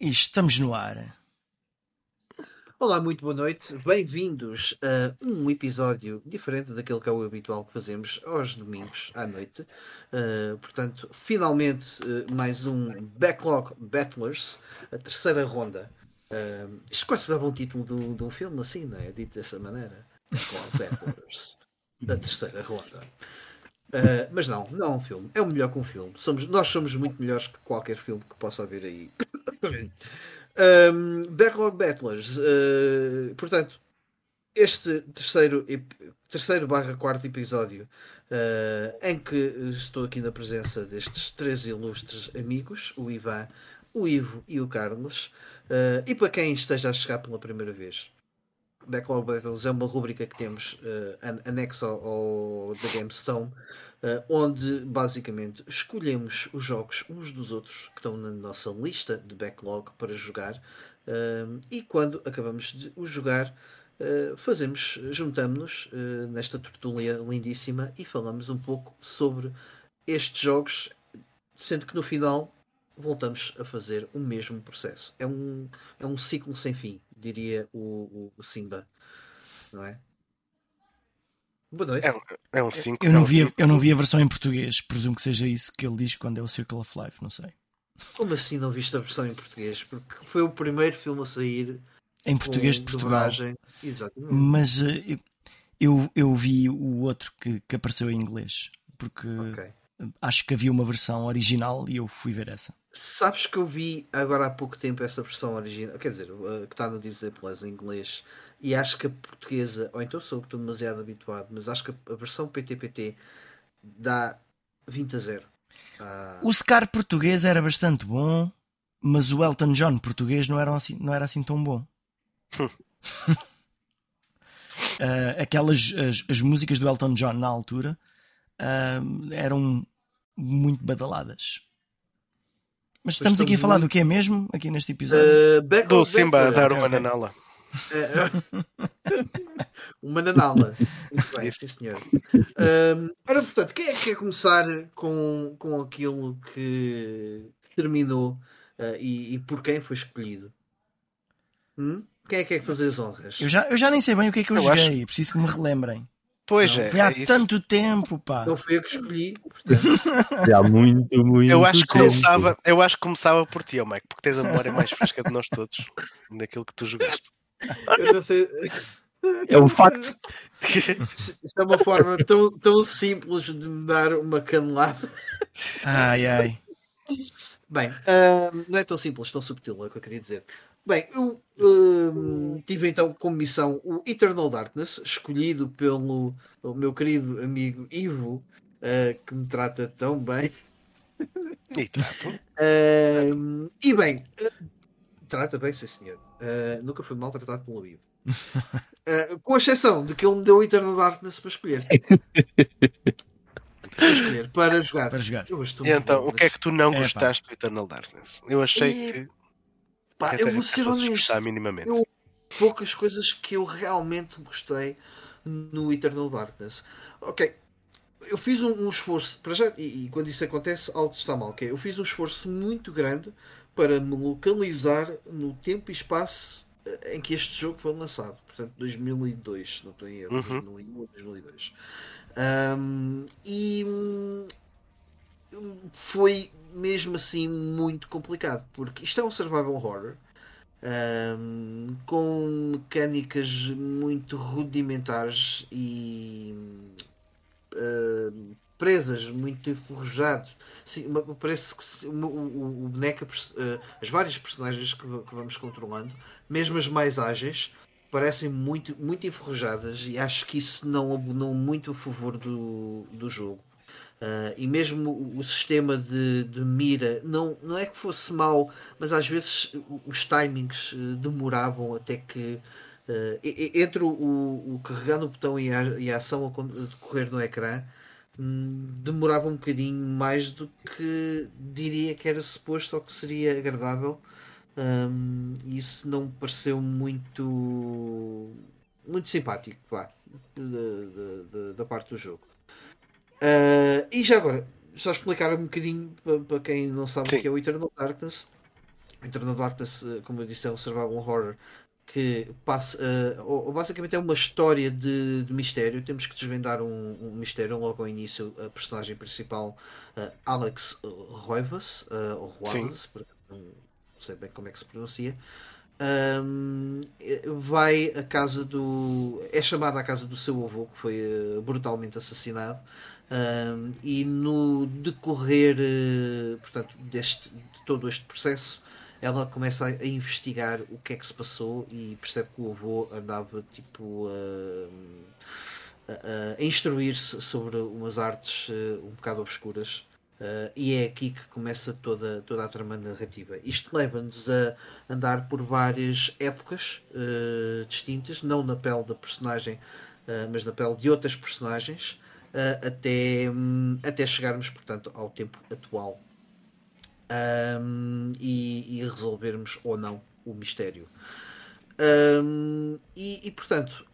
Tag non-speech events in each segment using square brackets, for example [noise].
E estamos no ar. Olá, muito boa noite. Bem-vindos a um episódio diferente daquele que é o habitual que fazemos aos domingos à noite. Uh, portanto, finalmente uh, mais um Backlog Battlers, a terceira ronda. Uh, isto quase dava um título de, de um filme assim, não é? Dito dessa maneira. Backlog [laughs] Battlers, a terceira ronda. Uh, mas não, não é um filme. É um melhor que um filme. Somos, nós somos muito melhores que qualquer filme que possa haver aí. um, Backlog Battlers. Uh, portanto, este terceiro, terceiro barra quarto episódio uh, em que estou aqui na presença destes três ilustres amigos, o Ivan, o Ivo e o Carlos. e para quem esteja a chegar pela primeira vez, Backlog Battles é uma rubrica que temos uh, anexo ao, ao The Game Stone, uh, onde basicamente escolhemos os jogos uns dos outros que estão na nossa lista de backlog para jogar uh, e quando acabamos de os jogar fazemos, juntamos-nos nesta tertúlia lindíssima e falamos um pouco sobre estes jogos, sendo que no final voltamos a fazer o mesmo processo. É um, é um ciclo sem fim, diria o, o, o Simba. Não é? Boa noite. É, é um 5. Eu, não vi, eu não vi a versão em português. Presumo que seja isso que ele diz quando é o Circle of Life, não sei. Como assim não viste a versão em português? Porque foi o primeiro filme a sair em português de Portugal. Exatamente. Mas uh, eu, eu vi o outro que, que apareceu em inglês. Porque okay acho que havia uma versão original e eu fui ver essa. Sabes que eu vi agora há pouco tempo essa versão original, quer dizer, que está no Disney Plus em inglês, e acho que a portuguesa, ou então sou que estou demasiado habituado, mas acho que a versão PTPT dá 20 a 0. Ah... O Scar português era bastante bom, mas o Elton John português não era assim, não era assim tão bom. uh, [laughs] [laughs] aquelas as, as músicas do Elton John na altura uh, eram muito badaladas. Mas estamos aqui a falar muito... do que é mesmo aqui neste episódio? Uh, do Simba a dar uma nanala. [laughs] uma nanala. Muito bem, sim senhor. Um, ora, portanto, quem é que quer começar com, com aquilo que terminou uh, e, e, por quem foi escolhido? Hum? Quem é que quer fazer as honras? Eu já, eu já nem sei bem o que é que eu, eu joguei, acho... preciso que me relembrem. Pois não, é. Foi há é tanto tempo, pá. Não fui eu que escolhi. [laughs] há muito, muito eu acho que tempo. começava Eu acho que começava por ti, oh Mike, porque tens a memória mais fresca de nós todos daquilo que tu jogaste. Eu não sei. É um facto. Isto é uma forma tão, tão simples de me dar uma canelada. Ai, ai. Bem, uh, não é tão simples, tão subtil, é o que eu queria dizer. Bem, eu uh, tive então como missão o Eternal Darkness, escolhido pelo, pelo meu querido amigo Ivo, uh, que me trata tão bem. E trato. Uh, [laughs] e bem, trata bem, sim senhor. nunca fui maltratado pelo Ivo. [laughs] com exceção de que ele me deu o Eternal Darkness para escolher. para escolher, para jogar. Para jogar. e então, o que é que tu não é, gostaste pá. do Eternal Darkness? Eu achei que Pá, eu vou ser honesto. Minimamente. Eu, poucas coisas que eu realmente gostei no Eternal Darkness. Ok, eu fiz um, um esforço para já, e, e, quando isso acontece, algo está mal. Okay? Eu fiz um esforço muito grande para me localizar no tempo e espaço eh, em que este jogo foi lançado. Portanto, 2002, não estou em erro, uhum. 2001 2002. Um, e foi mesmo assim muito complicado, porque isto é um survival horror um, com mecânicas muito rudimentares e presas, muito enferrujado. Sim, parece que o, o, o boneco, uh, as várias personagens que, que, vamos controlando, mesmo as mais ágeis, parecem muito, muito enferrujadas e acho que isso não abonou muito a favor do, do jogo. Uh, e mesmo o, o sistema de, de, mira não, não é que fosse mau, mas às vezes os timings uh, demoravam até que uh, entre o, o, carregar no botão e a, e a ação a decorrer no ecrã um, demorava um bocadinho mais do que diria que era suposto ou que seria agradável. Um, isso não me pareceu muito muito simpático pá, da parte do jogo. Uh, e já agora, só explicar um bocadinho para, para quem não sabe Sim. o que é o Eternal Darkness. Eternal Darkness, como eu disse, é um survival horror que passa, uh, ou, basicamente é uma história de, de, mistério. Temos que desvendar um, um, mistério logo ao início. A personagem principal, uh, Alex Roivas, uh, ou Roivas, não sei bem como é que se pronuncia, um, vai à casa do. é chamada à casa do seu avô, que foi brutalmente assassinado. Um, e no decorrer portanto, deste, de todo este processo ela começa a, investigar o que é que se passou e percebe que o avô andava tipo a, a, instruir-se sobre umas artes uh, um bocado obscuras. Uh, e é aqui que começa toda, toda a trama narrativa. Isto leva-nos a andar por várias épocas uh, distintas, não na pele da personagem, mas na pele de outras personagens, até, um, até chegarmos, portanto, ao tempo atual um, e, e, resolvermos ou não o mistério. Um, e, e, portanto,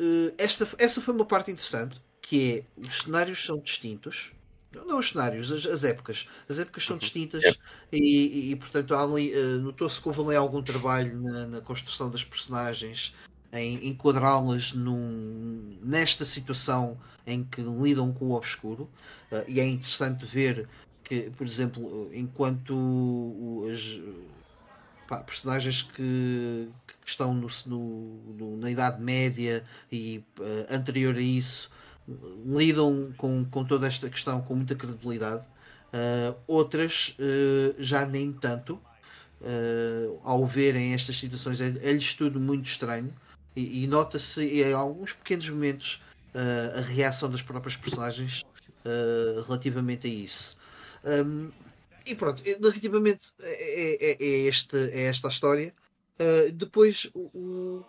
uh, esta, essa foi uma parte interessante, que é os cenários são distintos. Não os cenários, as, as épocas. As épocas são uhum. distintas e, e, portanto uh, notou-se que houve ali algum trabalho na, na construção das personagens, em enquadrá-las nesta situação em que lidam com o obscuro. Uh, e é interessante ver que, por exemplo, enquanto as pá, personagens que, que estão no, no, na Idade Média e uh, anterior a isso lidam com, com toda esta questão com muita credibilidade, uh, outras uh, já nem tanto. ao verem estas situações, é, é-lhes tudo muito estranho e, e nota-se em alguns pequenos momentos a reação das próprias personagens relativamente a isso. Um, e pronto, narrativamente é, é, é, este, é esta a história. Uh, depois, o,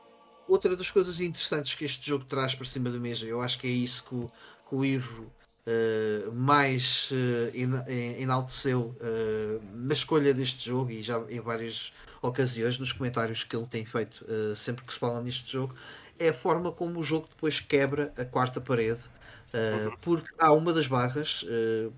outra das coisas interessantes que este jogo traz para cima da mesa, eu acho que é isso que o, que o Ivo uh, mais uh, enalteceu na escolha deste jogo e já em várias ocasiões, nos comentários que ele tem feito sempre que se fala neste jogo, é a forma como o jogo depois quebra a quarta parede. Uhum. Porque há uma das barras,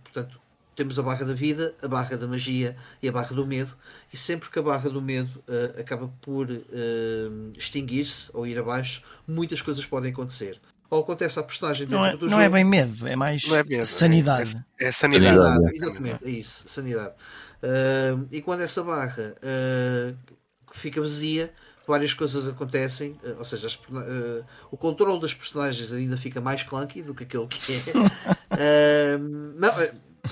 portanto, temos a barra da vida, a barra da magia e a barra do medo, e sempre que a barra do medo uh, acaba por uh, extinguir-se ou ir abaixo, muias coisas podem acontecer. Ou acontece à personagem dentro não é, do não jogo. é bem medo, é mais é medo, sanidade. É, é, é sanidade. sanidade. Exatamente, é isso, sanidade. Uh, e quando essa barra fica vazia, várias coisas acontecem, ou seja, as, uh, o controle das personagens ainda fica mais clunky do que aquele que é. [laughs] uh, não,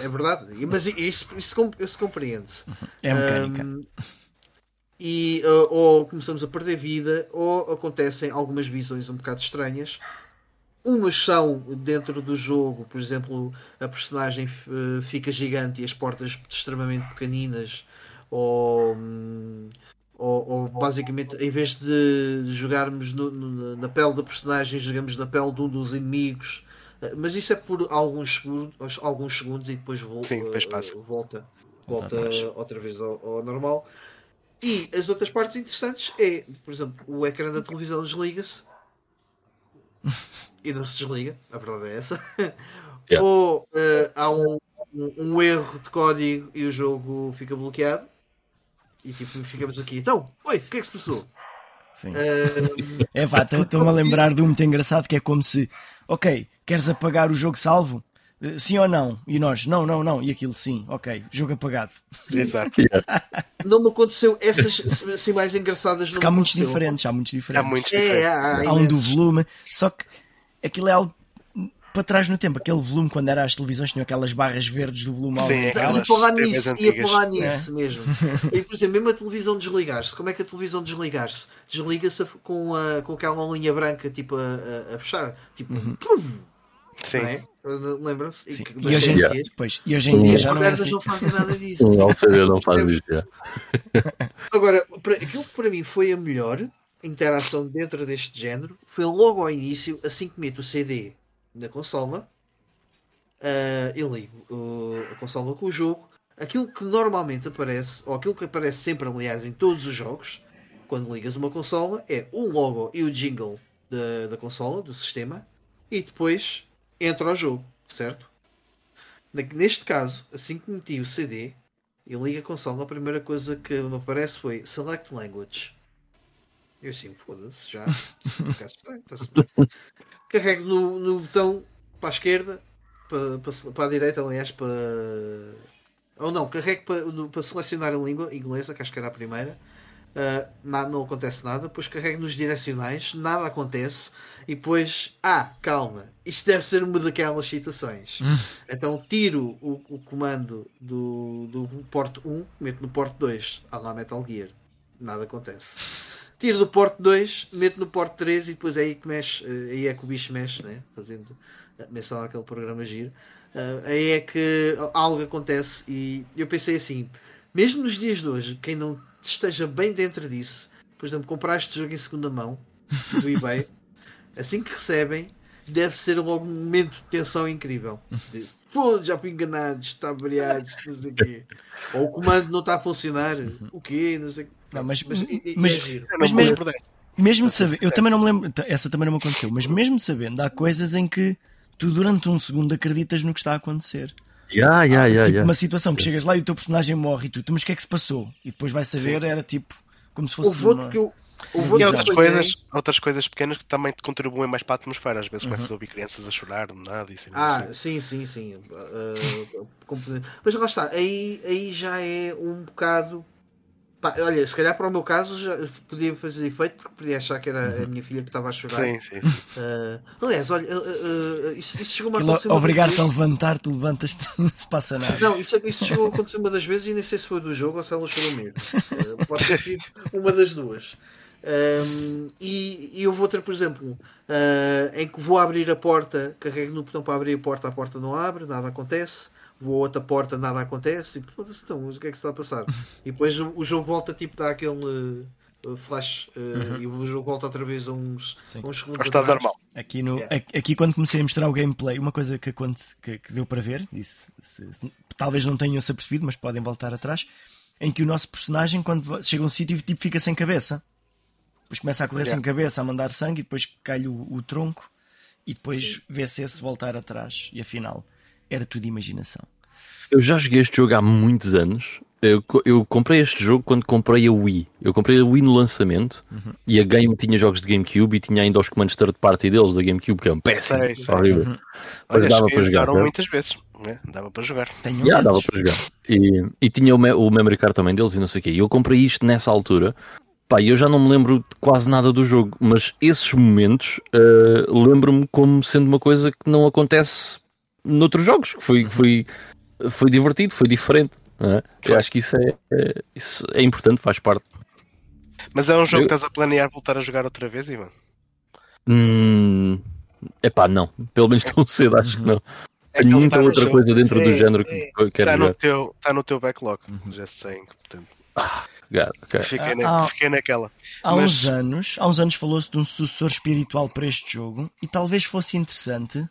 é verdade, mas isso, isso, isso compreende-se. É mecânica. Um, e uh, ou começamos a perder vida, ou acontecem algumas visões um bocado estranhas. Umas são dentro do jogo, por exemplo, a personagem uh, fica gigante e as portas extremamente pequeninas, ou, um, ou, ou, basicamente em vez de jogarmos no, no, na pele da personagem, jogamos na pele de um dos inimigos mas isso é por alguns segundos, alguns segundos e depois, vo Sim, depois passa. volta, volta outra vez ao, ao, normal. E as outras partes interessantes é, por exemplo, o ecrã da televisão desliga-se e não se desliga, a verdade é essa. [laughs] Yeah. Ou uh, há um, um, um, erro de código e o jogo fica bloqueado. E tipo, ficamos aqui. Então, oi, o que é que se passou? Sim. Uh... [laughs] É pá, estou-me a lembrar de um muito engraçado que é como se, ok, queres apagar o jogo salvo? Eh, sim ou não? E nós, não, não, não. E aquilo, sim, ok, jogo apagado. Exato. não me aconteceu essas assim mais engraçadas. Porque há muitos diferentes, há muitos diferentes. Há muitos diferentes. É, há, há, há um do volume, só que aquilo é algo para trás no tempo, aquele volume quando era as televisões tinham aquelas barras verdes do volume alto. Sim, ia para nisso, ia para nisso é. mesmo. E, por exemplo, mesmo a televisão desligar-se, como é que a televisão desligar-se? Desliga-se com, a, com aquela linha branca tipo a, a, a fechar, tipo uhum. Sim. É? Lembram-se? E, e, hoje em dia, pois, e hoje em dia já não é assim. não fazem nada disso. Não, saber não faz isso. [laughs] Agora, para, aquilo que para mim foi a melhor interação dentro deste género foi logo ao início, assim que meto o CD na consola, uh, eu ligo uh, a consola com o jogo. Aquilo que normalmente aparece, ou aquilo que aparece sempre, aliás, em todos os jogos, quando ligas uma consola, é o logo e o jingle da, da consola, do sistema, e depois entra ao jogo, certo? Neste caso, assim que meti o CD, e liga a console, a primeira coisa que me aparece foi Select Language. Eu assim, foda-se, já. um [laughs] Carrego no, no botão para a esquerda, para, para, para a direita, aliás, para. Ou não, carrego para, para selecionar a língua inglesa, que acho que era a primeira. Uh, nada, não acontece nada. Depois carrego nos direcionais, nada acontece. E depois, ah, calma, isto deve ser uma daquelas situações. Hum. Então tiro o, o, comando do, do porto 1, meto no porto 2, a lá Metal Gear, nada acontece. Tiro do porto 2, meto no porto 3 e depois é aí que mexe, eh, aí é que o bicho mexe, né? fazendo menção àquele programa giro. Uh, aí é que algo acontece e eu pensei assim, mesmo nos dias de hoje, quem não esteja bem dentro disso, por exemplo, comprar este jogo em segunda mão [laughs] do eBay, assim que recebem, deve ser logo um momento de tensão incrível. De, Pô, já fui enganado, está variado, não sei o quê. Ou o comando não está a funcionar, o quê, não sei não, mas, mas, mas, é mas mesmo, mesmo sabendo, eu também não me lembro, essa também não me aconteceu, mas mesmo sabendo, há coisas em que tu durante um segundo acreditas no que está a acontecer. Yeah, yeah, yeah, tipo uma situação que chegas lá e o teu personagem morre e tu, mas o que é que se passou? E depois vai saber, era tipo como se fosse. Houve outro que eu, e outras coisas, outras coisas pequenas que também te contribuem mais para a atmosfera. Às vezes uhum. começas a ouvir crianças a chorar, nada e assim. Ah, assim. sim, sim, sim. Uh, mas lá está, aí, aí já é um bocado Pá, olha, se calhar para o meu caso já podia fazer efeito porque podia achar que era a uhum. minha filha que estava a chorar. Sim, sim. sim. Uh, aliás, olha, uh, uh, isso, isso chegou a acontecer. Obrigar-te a levantar-te, levantas-te, [laughs] não se passa nada. Não, isso, isso chegou a acontecer uma das vezes e nem sei se foi do jogo ou se ela chorou mesmo. pode ter sido uma das duas. Um, e, e houve outra, por exemplo, em que vou abrir a porta, carrego no botão para abrir a porta, a porta não abre, nada acontece voa outra porta, nada acontece, tipo, então, o que é que se está a passar? [laughs] E depois o, o jogo volta tipo, dá aquele uh, flash uh, uhum. e o jogo volta outra vez a uns, a uns segundos. Está normal. Aqui, no, yeah. aqui quando comecei a mostrar o gameplay, uma coisa que, que, que deu para ver, isso, se, se, talvez não tenham se apercebido, mas podem voltar atrás, em que o nosso personagem, quando chega a um sítio, tipo, fica sem cabeça. Depois começa a correr yeah. sem cabeça, a mandar sangue, e depois cai o, o tronco, e depois vê-se esse voltar atrás. E afinal, era tudo imaginação. Eu já joguei este jogo há muitos anos. Eu, eu comprei este jogo quando comprei a Wii. Eu comprei a Wii no lançamento uhum. e a Game tinha jogos de GameCube e tinha ainda os comandos third party deles da GameCube, que é um péssimo. Sei, sei. Horrível. Uhum. Mas dava para jogar. muitas vezes. Né? Dava para jogar. Tenho yeah, dava para jogar. E, e tinha o, me o memory card também deles e não sei o quê. E eu comprei isto nessa altura. Pá, eu já não me lembro de quase nada do jogo, mas esses momentos uh, lembro-me como sendo uma coisa que não acontece noutros jogos, que foi, foi foi divertido, foi diferente. É? Eu acho que isso é, é, isso é importante, faz parte. Mas é um jogo eu... que estás a planear voltar a jogar outra vez, Ivan? Hum, epá, não. Pelo menos tão cedo, acho que não. É Tenho muita outra jogo. coisa dentro do género que eu quero está jogar. No teu, está no teu backlog, uhum. já sei. Portanto. Ah, God, okay. fiquei, ah, na, fiquei naquela. Há Mas... uns anos, há uns anos falou-se de um sucessor espiritual para este jogo e talvez fosse interessante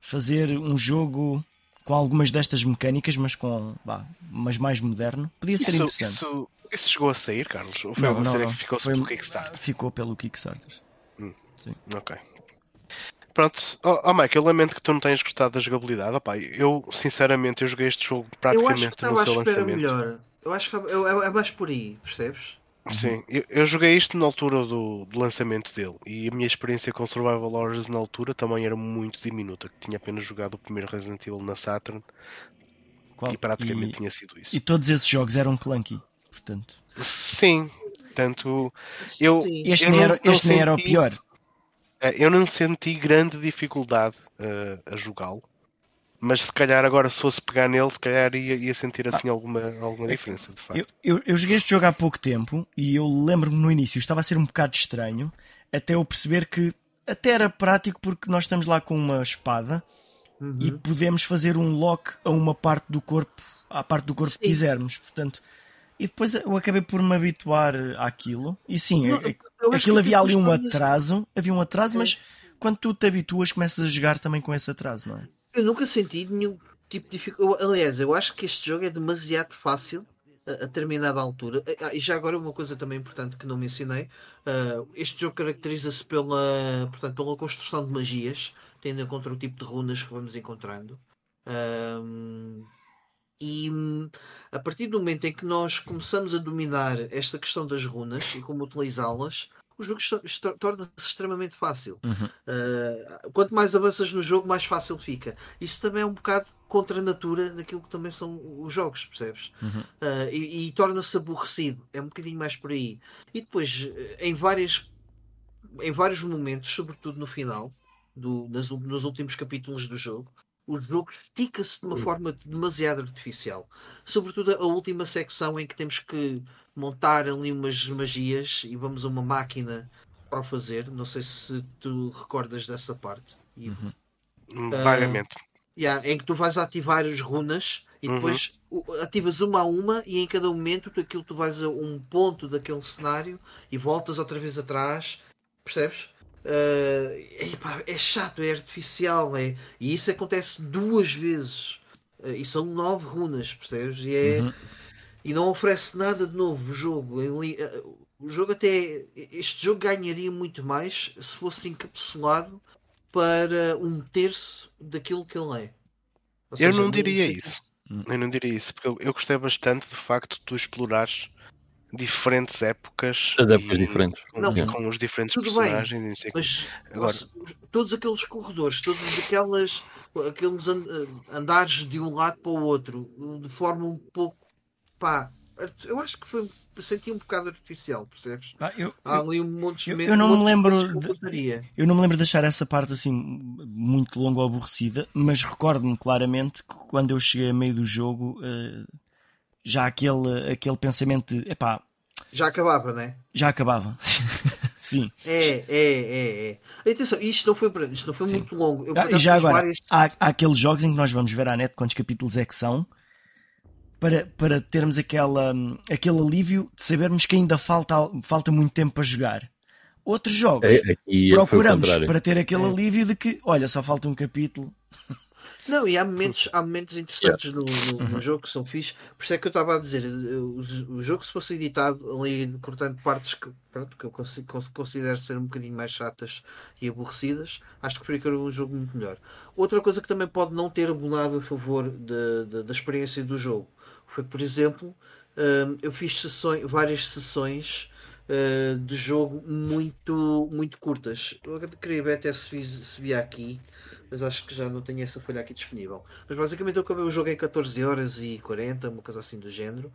fazer um jogo com algumas destas mecânicas, mas com bah, mas mais moderno. Podia ser isso, interessante. Isso, isso chegou a sair, Carlos? Ou foi não, não, não. que ficou foi, pelo Kickstarter? Ficou pelo Kickstarter. Hum. Sim. Ok. Pronto, oh, oh Mike, eu lamento que tu não tenhas gostado da jogabilidade. Oh, eu, sinceramente, eu joguei este jogo praticamente no seu lançamento. Melhor. Eu acho que é mais por aí, percebes? Uhum. Sim, eu, eu, joguei isto na altura do, do, lançamento dele e a minha experiência com Survival Horrors na altura também era muito diminuta, que tinha apenas jogado o primeiro Resident Evil na Saturn Qual? e praticamente e, tinha sido isso. E todos esses jogos eram clunky, portanto. Sim, tanto eu este, eu nem, era, este nem era o pior. É, eu não senti grande dificuldade uh, a jogá-lo mas se calhar agora se fosse pegar nele, se calhar ia, ia sentir assim ah. alguma, alguma diferença, de facto. Eu, eu, eu, joguei este jogo há pouco tempo e eu lembro-me no início, estava a ser um bocado estranho, até eu perceber que até era prático porque nós estamos lá com uma espada uhum. e podemos fazer um lock a uma parte do corpo, à parte do corpo sim. que quisermos, portanto. E depois eu acabei por me habituar àquilo. E sim, não, é, aquilo havia ali um atraso, havia um atraso, é. mas quando tu te habituas, começas a jogar também com esse atraso, não é? Eu nunca senti nenhum tipo de dificuldade. Aliás, eu acho que este jogo é demasiado fácil a, a determinada altura. Ah, e já agora uma coisa também importante que não mencionei. Uh, este jogo caracteriza-se pela, portanto, pela construção de magias, tendo em conta o tipo de runas que vamos encontrando. Um, E hum, a partir do momento em que nós começamos a dominar esta questão das runas e como utilizá-las, o jogo torna-se extremamente fácil. Uhum. Uh, quanto mais avanças no jogo, mais fácil fica. Isso também é um bocado contra a natura daquilo que também são os jogos, percebes? Uhum. Uh, e, e torna-se aborrecido. É um bocadinho mais por aí. E depois, em, várias, em vários momentos, sobretudo no final, do, nas, nos últimos capítulos do jogo, o jogo estica-se de uma forma demasiado artificial. Sobretudo a última secção em que temos que montar ali umas magias e vamos a uma máquina para fazer. Não sei se tu recordas dessa parte. Uhum. Uh, Vagamente. Yeah, em que tu vais ativar as runas e uhum. depois uhum. ativas uma a uma e em cada momento tu, aquilo tu vais a um ponto daquele cenário e voltas outra vez atrás. Percebes? Uh, é chato, é artificial, é, e isso acontece duas vezes. Uh, e são nove runas, percebes? E, é, uhum. e não oferece nada de novo o jogo. Uh, o jogo até. Este jogo ganharia muito mais se fosse encapsulado para um terço daquilo que ele é. Ou eu seja, não diria isso. Eu não diria isso, porque eu, eu gostei bastante do facto de tu explorares diferentes épocas. As épocas e, diferentes. Com, não, com os diferentes personagens. Bem, mas Agora... todos aqueles corredores, todas aquelas aqueles andares de um lado para o outro, de forma um pouco pá, eu acho que foi senti um bocado artificial, percebes? Ah, eu, Há ali um monte de eu, eu não me lembro de, eu não me lembro de deixar essa parte assim muito longa ou aborrecida, mas recordo-me claramente que quando eu cheguei a meio do jogo uh, já aquele, aquele pensamento de epá, já acabava, não é? Já acabava. [laughs] Sim. É, é, é, é. Atenção, isto não foi, isto não foi muito longo. Eu, ah, e já agora, várias... há, há, aqueles jogos em que nós vamos ver à net quantos capítulos é que são para, para termos aquela, aquele alívio de sabermos que ainda falta, falta muito tempo para jogar. Outros jogos é, procuramos para ter aquele é. alívio de que, olha, só falta um capítulo. Não, e há momentos, há momentos interessantes yeah. no, no, no, uhum. jogo que são fixos. Por isso é que eu estava a dizer: o, o, jogo, se fosse editado ali, cortando partes que, pronto, que eu considero ser um bocadinho mais chatas e aborrecidas, acho que preferia um jogo muito melhor. Outra coisa que também pode não ter abonado a favor de, de, da experiência do jogo foi, por exemplo, um, eu fiz sessões, várias sessões uh, de jogo muito, muito curtas. Eu queria ver até se, se via aqui mas acho que já não tenho essa folha aqui disponível. Mas basicamente eu acabei o jogo em 14 horas e 40, uma coisa assim do género.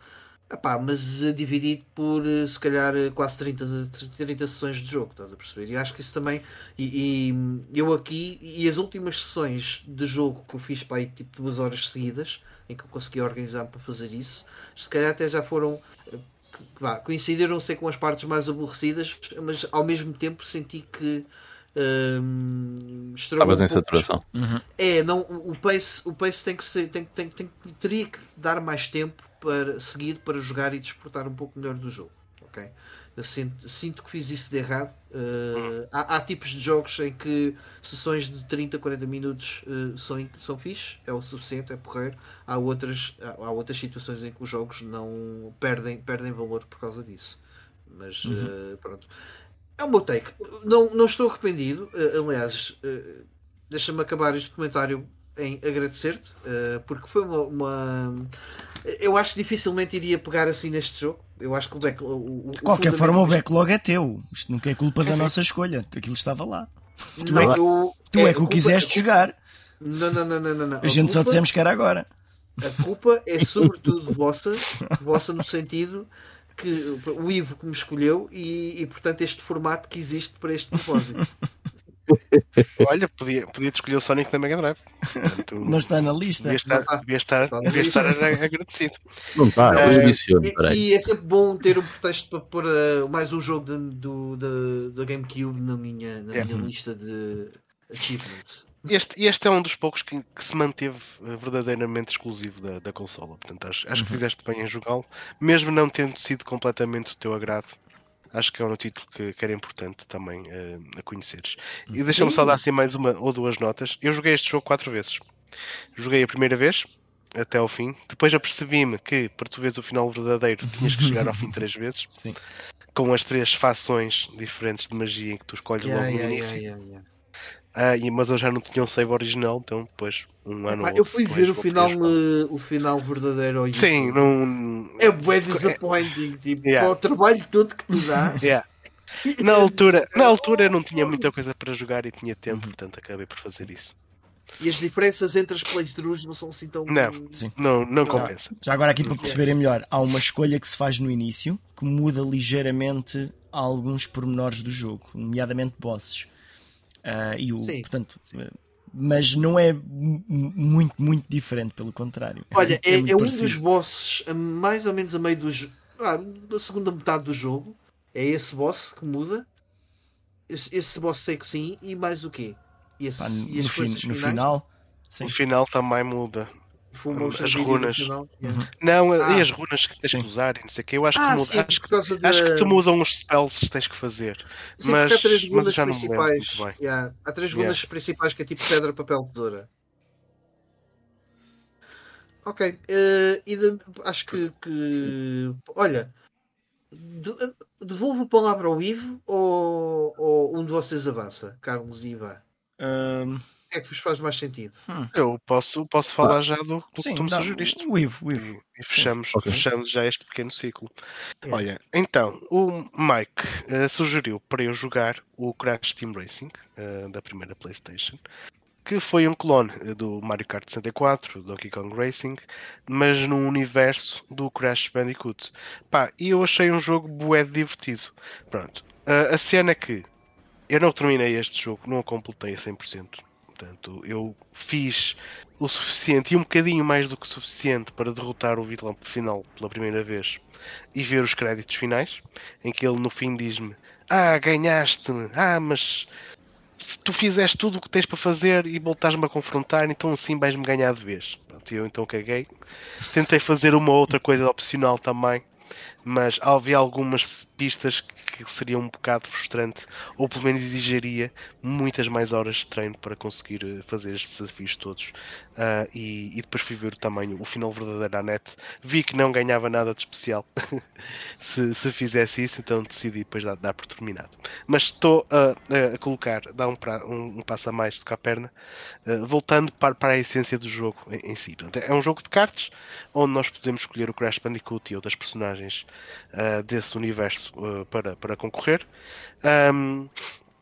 Epá, mas uh, dividido por uh, se calhar uh, quase 30, 30 sessões de jogo, estás a perceber? E acho que isso também. E, e, eu aqui, e as últimas sessões de jogo que eu fiz para aí tipo duas horas seguidas, em que eu consegui organizar para fazer isso, se calhar até já foram. coincidiram ser com as partes mais aborrecidas, mas ao mesmo tempo senti que Estavas um em saturação. Uhum. É, não, o pace, o pace tem que ser, tem, tem, tem, teria que dar mais tempo para seguir para jogar e desfrutar um pouco melhor do jogo. Ok? Eu sinto, sinto que fiz isso de errado. Uh, há, há, tipos de jogos em que sessões de 30, 40 minutos uh, são, são fixe, é o suficiente, é porreiro. Há outras, há, há, outras situações em que os jogos não perdem, perdem valor por causa disso. Mas uhum. uh, pronto. É o meu take. Não, não estou arrependido. Uh, aliás, uh, deixa-me acabar este comentário em agradecer-te, uh, porque foi uma, uma, Eu acho que dificilmente iria pegar assim neste jogo. Eu acho que o backlog. O, de qualquer forma, o backlog é teu. Isto nunca é culpa da nossa escolha. Aquilo estava lá. Tu não, é, eu, tu é, é que o quiseste jogar. Não, não, não, não, não. A, a gente culpa, só dissemos que era agora. A culpa é sobretudo vossa, vossa no sentido que o Ivo que me escolheu e, e portanto este formato que existe para este propósito. [laughs] Olha, podia, podia escolher o Sonic da Mega Drive. Portanto, não está na lista. Devia estar, devia estar, está devia estar agradecido. Não está, é, e, e, é sempre bom ter um pretexto para pôr uh, mais um jogo da GameCube na minha, na é. minha lista de achievements. Este, este é um dos poucos que, que se manteve eh, verdadeiramente exclusivo da, da consola. Portanto, acho, acho uhum. que fizeste bem em jogá-lo, mesmo não tendo sido completamente do teu agrado. Acho que é um título que, que era importante também uh, a conheceres. E deixa-me só dar assim mais uma ou duas notas. Eu joguei este jogo quatro vezes. Joguei a primeira vez, até ao fim. Depois apercebi-me que, para tu veres o final verdadeiro, tinhas que chegar ao fim [laughs] três vezes. Sim. Com as três fações diferentes de magia em que tu escolhes yeah, logo no yeah, início. Yeah, E, mas eu já não tinha um save original, então depois um ano. eu fui ver o final, uh, o final verdadeiro. Sim, não. É bem disappointing. [laughs] Tipo, yeah. o trabalho todo que tu dá. Yeah. Na [laughs] altura, na altura eu não tinha muita coisa para jogar e tinha tempo, uhum. portanto acabei por fazer isso. E as diferenças entre as playthroughs não são assim tão. Não, Sim. não, não compensa. Já agora, aqui para perceberem melhor, há uma escolha que se faz no início que muda ligeiramente alguns pormenores do jogo, nomeadamente bosses. Uh, e o, Sim. portanto, Sim. mas não é muito, muito diferente, pelo contrário. Olha, é, é, é um dos bosses, mais ou menos a meio do, ah, da segunda metade do jogo. É esse boss que muda. Esse, esse boss sei que sim, e mais o quê? E, esse, Pá, no, e as fin no final, sim. final também muda. As runas. Uhum. Não, ah. e as runas que tens sim. que usar e não sei o que. Eu acho, ah, que, muda, sim, acho, que, de... acho que te mudam os spells que tens que fazer. Sim, mas, há três mas já principais. Não yeah. Há três runas yeah. principais que é tipo pedra, papel, tesoura. Ok. Uh, e de, acho que, que. Olha. Devolvo a palavra ao Ivo ou, ou um de vocês avança? Carlos e Ivan? Um... É que vos faz mais sentido. Hum. Eu posso, posso falar ah. já do, do Sim, que tu me sugeriste. O Ivo, o Ivo. E, e fechamos, okay. fechamos já este pequeno ciclo. É. Olha, então, o Mike uh, sugeriu para eu jogar o Crash Team Racing uh, da primeira PlayStation, que foi um clone eh, do Mario Kart 64, Donkey Kong Racing, mas num universo do Crash Bandicoot. Pá, e eu achei um jogo bué divertido. Pronto, uh, a cena é que eu não terminei este jogo, não o completei a 100%. Portanto, eu fiz o suficiente e um bocadinho mais do que suficiente para derrotar o vilão final pela primeira vez e ver os créditos finais, em que ele no fim diz-me: Ah, ganhaste-me, ah, mas se tu fizeres tudo o que tens para fazer e voltares-me a confrontar, então assim vais-me ganhar de vez. Pronto, eu então caguei. Tentei fazer uma outra coisa opcional também, mas havia algumas pistas que seria um bocado frustrante, ou pelo menos exigiria muitas mais horas de treino para conseguir eh, fazer estes desafios todos. Uh, e, e, depois fui ver o tamanho, o final verdadeiro à net. Vi que não ganhava nada de especial [laughs] se, se fizesse isso, então decidi depois dar, dar por terminado. Mas estou a, a colocar, dar um, pra, um, um, passo a mais do que a perna, uh, voltando para, para a essência do jogo em, em si. Portanto, é um jogo de cartas onde nós podemos escolher o Crash Bandicoot e outras personagens uh, desse universo para, para concorrer. Um,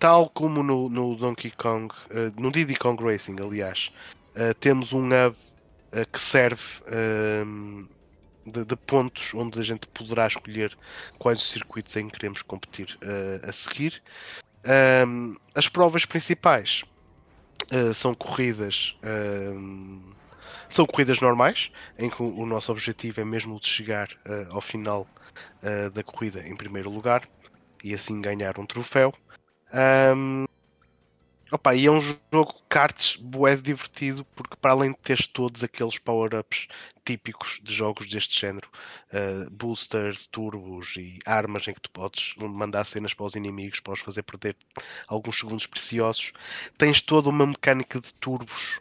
tal como no, no Donkey Kong, uh, no Diddy Kong Racing, aliás, uh, temos um hub uh, que serve de, de, pontos onde a gente poderá escolher quais os circuitos em que queremos competir a seguir. Um, as provas principais são corridas. são corridas normais, em que o, nosso objetivo é mesmo de chegar ao final da corrida em primeiro lugar e assim ganhar um troféu. Um, opa, e é um jogo cartas bué divertido porque para além de teres todos aqueles power-ups típicos de jogos deste género, uh, boosters, turbos e armas em que tu podes mandar cenas para os inimigos, podes fazer perder alguns segundos preciosos, tens toda uma mecânica de turbos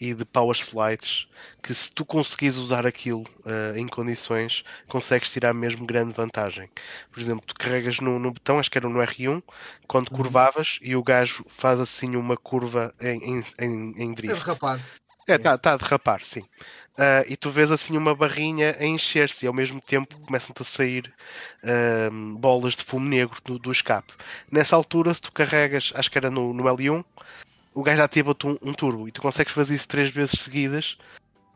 e de power slides que se tu conseguires usar aquilo uh, em condições, consegues tirar mesmo grande vantagem. Por exemplo, tu carregas no, no botão, acho que era no R1, quando uhum. curvavas e o gajo faz assim uma curva em, em, em, em drift. É. É, está tá a derrapar, sim. Uh, e tu vês assim uma barrinha a encher-se e ao mesmo tempo começam-te a sair uh, bolas de fumo negro do, do, escape. Nessa altura, se tu carregas, acho que era no, no L1, o gajo ativa-te um, um, turbo e tu consegues fazer isso três vezes seguidas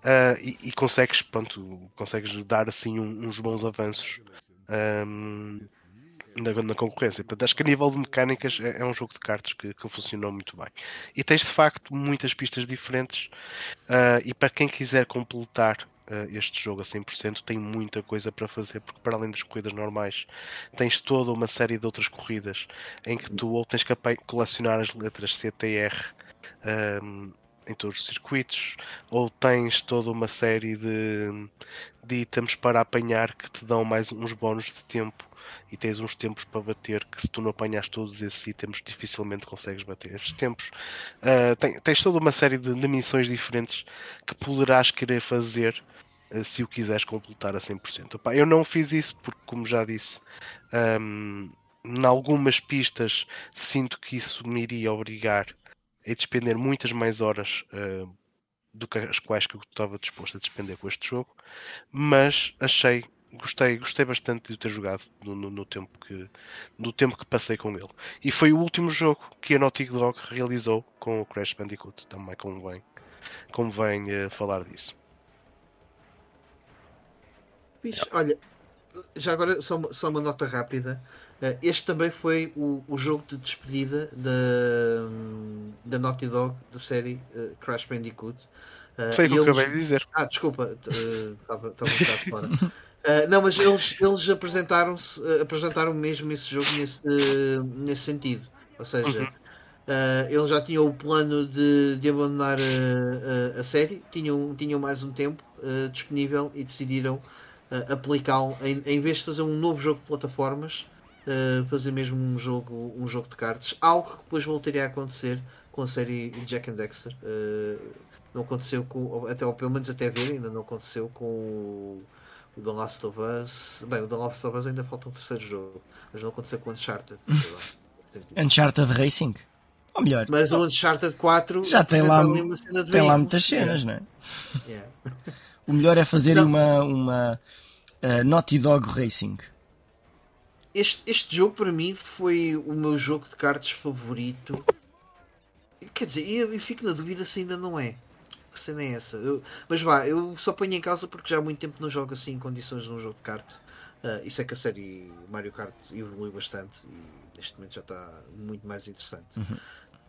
uh, e, e, consegues, pronto, consegues dar assim um, uns bons avanços. Um, na, na concorrência. Portanto, acho que a nível de mecânicas é, é um jogo de cartas que, que, funcionou muito bem. E tens de facto muitas pistas diferentes. Uh, e para quem quiser completar uh, este jogo a 100%, tem muita coisa para fazer, porque para além das corridas normais, tens toda uma série de outras corridas em que tu ou tens que colecionar as letras CTR. Um, em todos os circuitos, ou tens toda uma série de, de itens para apanhar que te dão mais uns bónus de tempo e tens uns tempos para bater que se tu não apanhas todos esses itens dificilmente consegues bater esses tempos. Uh, tem, tens toda uma série de, de, missões diferentes que poderás querer fazer uh, se o quiseres completar a 100%. Opa, eu não fiz isso porque, como já disse, um, em algumas pistas sinto que isso me iria obrigar e despender muitas mais horas uh, do que as quais que eu estava disposto a despender com este jogo, mas achei gostei, gostei bastante de ter jogado no, no, no, tempo que, no tempo que passei com ele. E foi o último jogo que a Naughty Dog realizou com o Crash Bandicoot. Também convém, convém uh, falar disso. Bicho, olha, já agora só, só uma nota rápida. Uh, este também foi o, o jogo de despedida da, da Naughty Dog da série uh, Crash Bandicoot. Uh, foi o que eu acabei de dizer. Ah, desculpa, estava uh, um bocado fora. [laughs] Uh, não, mas eles, eles apresentaram-se, uh, apresentaram mesmo esse jogo nesse, nesse sentido. Ou seja, uhum. uh, eles já tinham o plano de, de abandonar a, a, série, tinham, tinham mais um tempo disponível e decidiram aplicá-lo em, em vez de fazer um novo jogo de plataformas, fazer mesmo um jogo, um jogo de cartas, algo que depois voltaria a acontecer com a série Jack and Dexter. não aconteceu com, até, ou pelo menos até ver, ainda não aconteceu com o o The Last of Us. Bem, o The Last of Us ainda falta um terceiro jogo, mas não aconteceu com o Uncharted. [laughs] Uncharted Racing? Ou melhor, mas o Uncharted 4 já tem lá, tem lá muitas cenas, não é? Yeah. [laughs] o melhor é fazer uma, uma uh, Naughty Dog Racing. Este, este jogo para mim foi o meu jogo de cartas favorito. Quer dizer, eu, eu fico na dúvida se ainda não é que cena é essa? Eu, mas vá, eu só ponho em causa porque já há muito tempo não jogo assim em condições de um jogo de kart. Uh, isso é que a série Mario Kart evoluiu bastante e neste momento já está muito mais interessante. Uhum.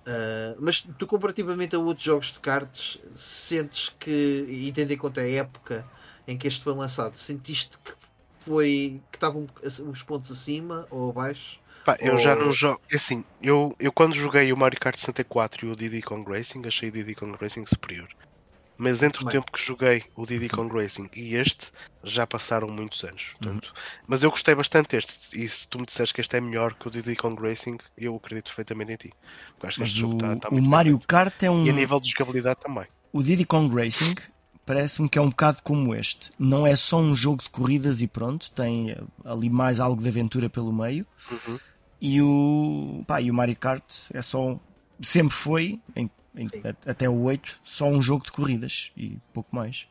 Uh, mas tu, comparativamente a outros jogos de cartas, sentes que, e tendo em conta a época em que este foi lançado, sentiste que foi que estavam os pontos acima ou abaixo? Pá, eu ou... já não jogo. É assim, eu, eu quando joguei o Mario Kart 64 e o Diddy Kong Racing, achei o Diddy Kong Racing superior. Mas entre o tempo que joguei o Diddy Kong Racing e este, já passaram muitos anos. Uhum. Portanto, uhum. Mas eu gostei bastante deste. E se tu me disseres que este é melhor que o Diddy Kong Racing, eu acredito perfeitamente em ti. Porque acho que este jogo está, está o Mario bem. Kart é um. E a nível de jogabilidade também. O Diddy Kong Racing parece-me que é um bocado como este. Não é só um jogo de corridas e pronto, tem ali mais algo de aventura pelo meio. Uhum. E o, pá, e o Mario Kart é só. Sempre foi, em em, até o 8, só um jogo de corridas e pouco mais.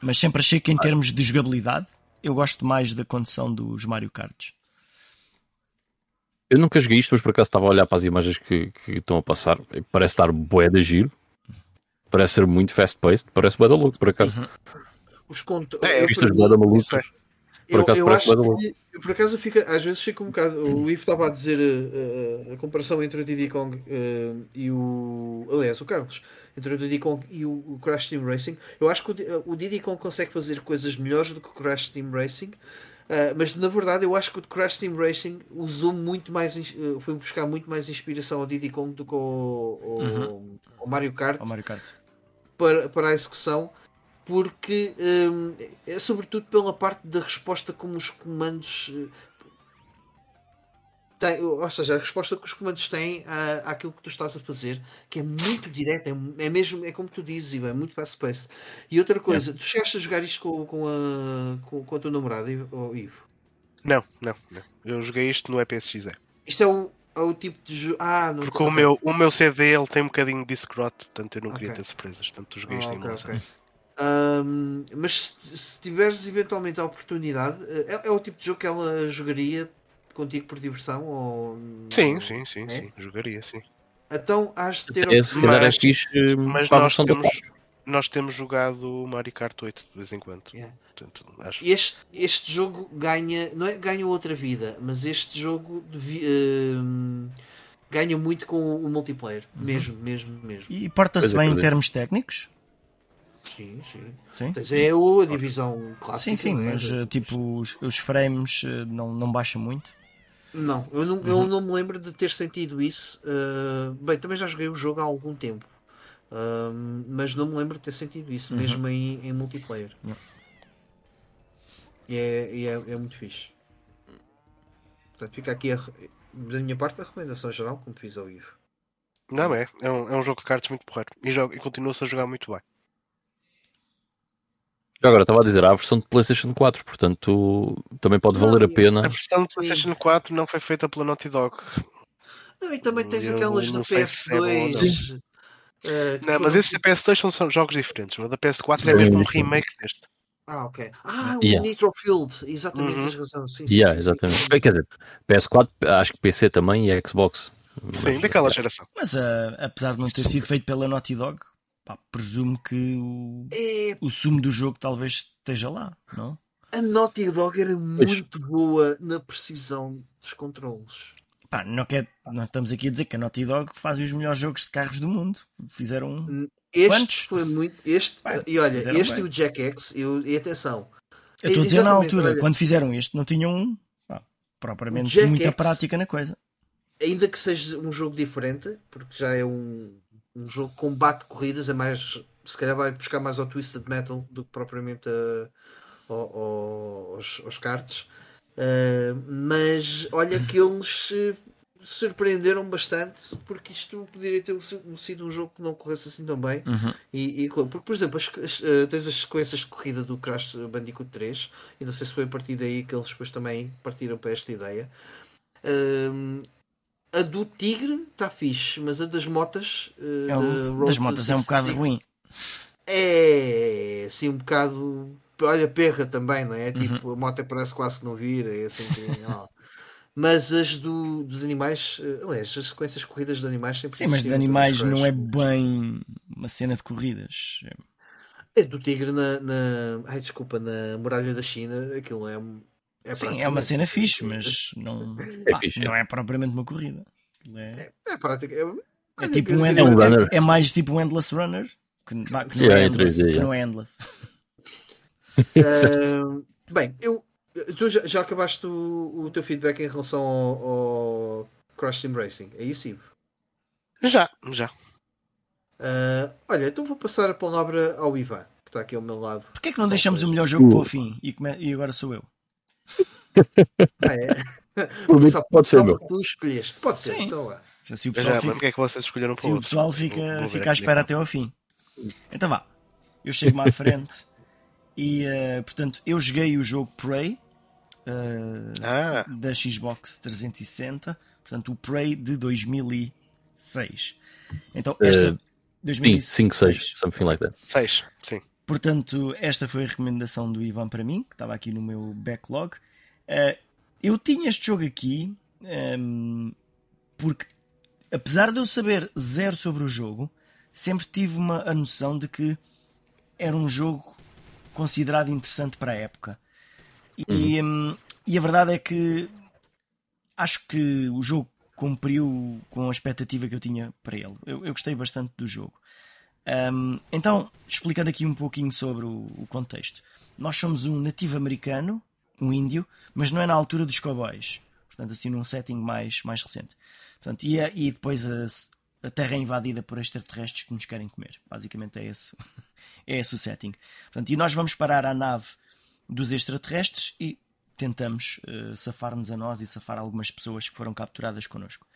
Mas sempre achei que em termos de jogabilidade, eu gosto mais da condição dos Mario Karts. Eu nunca joguei isto, mas por acaso estava a olhar para as imagens que, que estão a passar. Parece estar bué de giro. Parece ser muito fast-paced. Parece bué da louco, por acaso. Uhum. Os contos... É, da maluca. Por acaso, eu, eu acho que, por acaso fica, às vezes fica um bocado. O Ivo estava a dizer uh, a comparação entre o Diddy Kong uh, e o. Aliás, o Carlos, entre o Diddy Kong e o, o Crash Team Racing. Eu acho que o, o, Diddy Kong consegue fazer coisas melhores do que o Crash Team Racing. Uh, mas na verdade eu acho que o Crash Team Racing usou muito mais foi buscar muito mais inspiração ao Diddy Kong do que ao, ao, uhum. ao Mario Kart, ao Mario Kart. Para, para a execução porque hum, é sobretudo pela parte da resposta como os comandos eh, têm, ou seja, a resposta que os comandos têm à, àquilo que tu estás a fazer, que é muito direta, é, é mesmo, é como tu dizes, Ivan, é muito fast paced. E outra coisa, é. tu chegaste a jogar isto com, com, a, com, com a tua namorada, Ivo? Não, não, não. Eu joguei isto no EPSXE. Isto é o, é o tipo de jogo. Ah, não Porque o meu, o meu CD ele tem um bocadinho de escroto, portanto eu não okay. queria ter surpresas. Portanto, joguei isto ah, okay, em okay. Um, mas se, tiveres eventualmente a oportunidade, é, é, o tipo de jogo que ela jogaria contigo por diversão? Ou... Sim, sim, sim, é? sim, jogaria, sim. Então has de ter Esse, mas, é fixe, mas nós temos, nós temos jogado Mario Kart 8 de vez em quando. Yeah. Portanto, acho... este, este jogo ganha, não é ganha outra vida, mas este jogo uh, ganha muito com o multiplayer, uhum. mesmo, mesmo, mesmo. E porta-se bem em termos técnicos? Sim, sim. sim? Tens é a divisão clássica. Sim, sim, né? mas eh, tipo os, os frames eh, não, não baixam muito. Não, eu não, uhum. eu não me lembro de ter sentido isso. Uh, bem, também já joguei o jogo há algum tempo, uh, mas não me lembro de ter sentido isso, uhum. mesmo em, em multiplayer. Uhum. E, é, e é, é, muito fixe. Portanto, fica aqui a, da minha parte a recomendação geral, como fiz ao Ivo. Não é, é um, é um jogo de cartas muito porreiro e, e continua-se a jogar muito bem. Agora estava a dizer, há a versão de PlayStation 4, portanto também pode valer a pena. A versão de PlayStation 4 não foi feita pela Naughty Dog. Não, e também tens eu aquelas do PS2. Uh, não, mas esses da PS2 são, jogos diferentes. O da PS4 sim, é mesmo um remake deste. Ah, ok. Ah, o yeah. Nitro Field, exatamente, uhum. tens razão. Sim, yeah, sim, exatamente. Sim, Quer dizer, PS4, acho que PC também e Xbox. Sim, mas, daquela geração. Mas uh, apesar de não ter sido feito pela Naughty Dog, pá, presumo que o, é... o sumo do jogo talvez esteja lá, não? A Naughty Dog era muito pois. boa na precisão dos controles. Pá, não, quer, não estamos aqui a dizer que a Naughty Dog faz os melhores jogos de carros do mundo. Fizeram. Este Quantos? foi muito. Este, Pá, e olha, este bem. e o Jack X, eu, e atenção. Eu estou a dizer na altura, olha, quando fizeram este, não tinham pá, propriamente muita X, prática na coisa. Ainda que seja um jogo diferente, porque já é um, um jogo com combate corridas, é mais. Se calhar vai buscar mais ao Twisted Metal do que propriamente a, ao, ao, aos, aos cards. Uh, mas olha que eles surpreenderam bastante porque isto poderia ter sido um jogo que não corresse assim tão bem. Uhum. E, e, porque, por exemplo, as, as, uh, tens as sequências de corrida do Crash Bandicoot 3, e não sei se foi a partir daí que eles depois também partiram para esta ideia. Uh, a do Tigre está fixe, mas a das motas. Uh, é um, das motas é um bocado ruim. É, assim, um bocado olha, perra também, não é? Uhum. Tipo, a moto parece quase que não vira, é assim que, Mas as do, dos animais, eh, aliás, as sequências corridas de animais sempre Sim, mas de animais não é bem uma cena de corridas. É do tigre na, na. Ai, desculpa, na muralha da China, aquilo é. É Sim, é uma cena fixe, mas não é, pá, fixe, não é propriamente uma corrida. É, é, é prática. É, é tipo um, é, um runner. é, mais tipo um Endless Runner que, que, não, é endless, que não é endless. Uh, bem, eu, tu já, já acabaste o, o, teu feedback em relação ao, ao Crash Team Racing, é isso, Ivo? Já, já. Uh, olha, então vou passar a palavra ao Ivan, que está aqui ao meu lado. Porquê é que não deixamos o melhor jogo uh. para o fim e, come... e agora sou eu? Ah, é? [laughs] Só, pode ser, meu. Tu escolheste, pode ser, Sim. então lá. O pessoal já, fica... porque é que vocês escolheram para Se o pessoal fica, vou, vou fica à espera até ao fim. Então vá, eu chego-me à frente [laughs] e, uh, portanto, eu joguei o jogo Prey uh, ah. da Xbox 360, portanto, o Prey de 2006. Então, esta. Uh, 2006. 5, 6, something like that. 6, sim. Portanto, esta foi a recomendação do Ivan para mim, que estava aqui no meu backlog. Uh, eu tinha este jogo aqui um, ehm, porque, apesar de eu saber zero sobre o jogo, sempre tive uma a noção de que era um jogo considerado interessante para a época. E, uhum. e a verdade é que acho que o jogo cumpriu com a expectativa que eu tinha para ele. Eu, eu gostei bastante do jogo. Um, então, explicando aqui um pouquinho sobre o, o, contexto. Nós somos um nativo americano, um índio, mas não é na altura dos cowboys. Portanto, assim, num setting mais, mais recente. Portanto, e, e depois a, a Terra é invadida por extraterrestres que nos querem comer. Basicamente é esse, [laughs] é esse o setting. Portanto, e nós vamos parar à nave dos extraterrestres e tentamos uh, safar-nos a nós e safar algumas pessoas que foram capturadas connosco.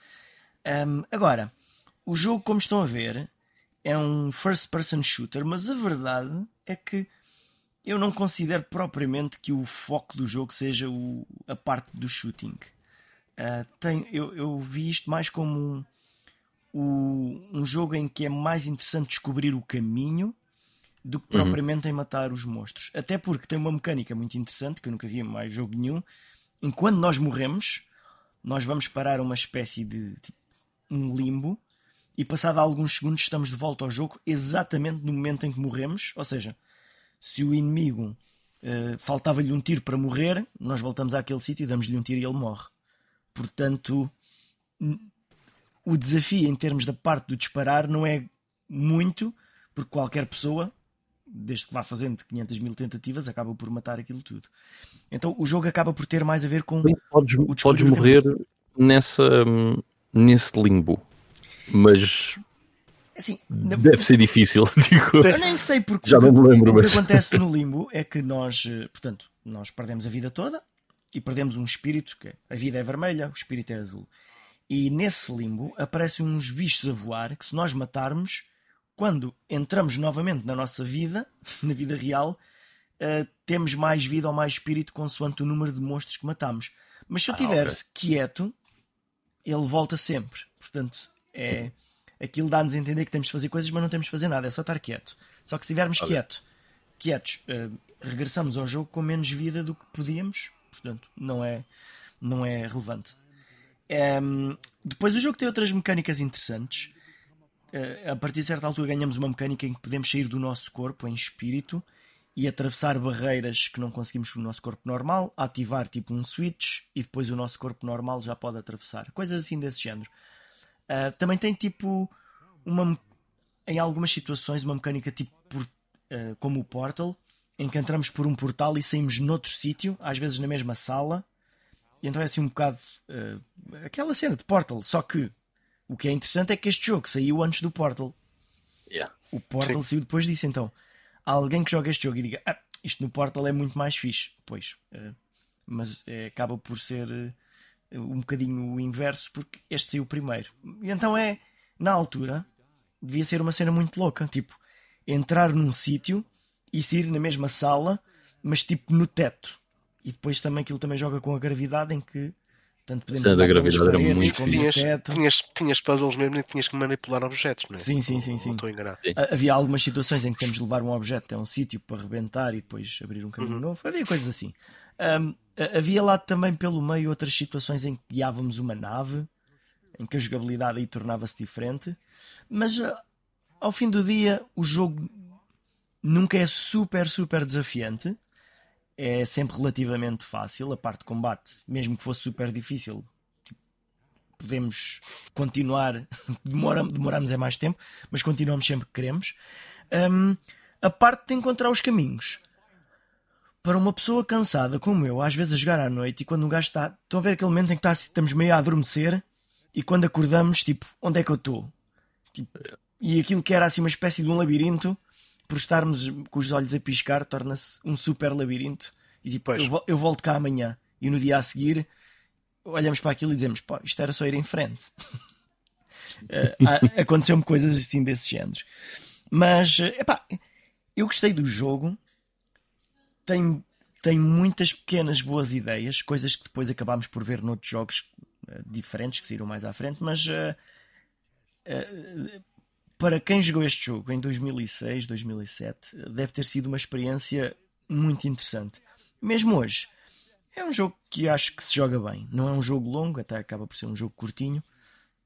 Um, agora, o jogo, como estão a ver, é um first-person shooter, mas a verdade é que eu não considero propriamente que o foco do jogo seja o, a parte do shooting. Uh, tem, eu, eu vi isto mais como um, um jogo em que é mais interessante descobrir o caminho do que uhum. propriamente em matar os monstros. Até porque tem uma mecânica muito interessante que eu nunca vi em mais jogo nenhum. Enquanto nós morremos, nós vamos parar uma espécie de tipo, um limbo e passado alguns segundos estamos de volta ao jogo exatamente no momento em que morremos. Ou seja, se o inimigo uh, faltava-lhe um tiro para morrer, nós voltamos àquele sítio e damos-lhe um tiro e ele morre. Portanto, o desafio em termos da parte do disparar não é muito, porque qualquer pessoa, desde que vá fazendo 500 mil tentativas, acaba por matar aquilo tudo. Então o jogo acaba por ter mais a ver com. Podes, o podes morrer nessa, nesse limbo, mas. Assim, Deve ser difícil. [laughs] Digo. Eu nem sei porque já não me lembro, o que mas... acontece no [laughs] limbo é que nós, eh, portanto, nós perdemos a vida toda e perdemos um espírito, que a vida é vermelha, o espírito é azul. E nesse limbo aparecem uns bichos a voar que, se nós matarmos, quando entramos novamente na nossa vida, [laughs] na vida real, uh, temos mais vida ou mais espírito consoante o número de monstros que matamos. Mas se eu estivesse ah, okay. quieto, ele volta sempre. Portanto, é aquilo dá-nos a entender que temos de fazer coisas, mas não temos de fazer nada, é só estar quieto. Só que se estivermos quieto, quietos, uh, regressamos ao jogo com menos vida do que podíamos, portanto, não é, não é relevante. Um, depois o jogo tem outras mecânicas interessantes. Uh, a partir de certa altura ganhamos uma mecânica em que podemos sair do nosso corpo em espírito e atravessar barreiras que não conseguimos com o nosso corpo normal, ativar tipo um switch e depois o nosso corpo normal já pode atravessar. Coisas assim desse género. Uh, também tem tipo uma em algumas situações uma mecânica tipo por, uh, como o Portal, em que entramos por um portal e saímos noutro sítio, às vezes na mesma sala. E então é assim um bocado uh, aquela cena de Portal, só que o que é interessante é que este jogo saiu antes do Portal. Yeah. O Portal Sim. saiu depois disso, então há alguém que joga este jogo e diga ah, isto no Portal é muito mais fixe. Pois, mas uh, acaba por ser uh, um bocadinho o inverso porque este saiu primeiro. E então é, na altura, devia ser uma cena muito louca. Tipo, entrar num sítio e sair na mesma sala, mas tipo no teto. E depois também aquilo também joga com a gravidade em que Portanto, podemos da gravidade era muito tinhas, tinhas, tinhas puzzles mesmo e tinhas que manipular objetos, não é? Sim, sim, sim. sim. estou enganado. Sim. Havia algumas situações em que temos de levar um objeto até um sítio para rebentar e depois abrir um caminho uhum. novo. Havia coisas assim. Um, havia lá também pelo meio outras situações em que guiávamos uma nave, em que a jogabilidade aí tornava-se diferente. Mas uh, ao fim do dia, o jogo nunca é super, super desafiante é sempre relativamente fácil. A parte de combate, mesmo que fosse super difícil, tipo, podemos continuar. [laughs] Demora, demoramos é mais tempo, mas continuamos sempre que queremos. Um, a parte de encontrar os caminhos. Para uma pessoa cansada como eu, às vezes a jogar à noite, e quando o gajo está. Estão a ver aquele momento em que está, estamos meio a adormecer, e quando acordamos, tipo, onde é que eu estou? Tipo, e aquilo que era assim uma espécie de um labirinto por estarmos com os olhos a piscar, torna-se um super labirinto. E tipo, eu, eu, volto cá amanhã. E no dia a seguir, olhamos para aquilo e dizemos: pá, isto era só ir em frente. [laughs] uh, Aconteceu-me coisas assim desse género. Mas, eh, epá, eu gostei do jogo. Tem, tem muitas pequenas boas ideias, coisas que depois acabámos por ver noutros jogos uh, diferentes que saíram mais à frente, mas uh, uh, para quem jogou este jogo em 2006, 2007, deve ter sido uma experiência muito interessante. Mesmo hoje, é um jogo que acho que se joga bem. Não é um jogo longo, até acaba por ser um jogo curtinho.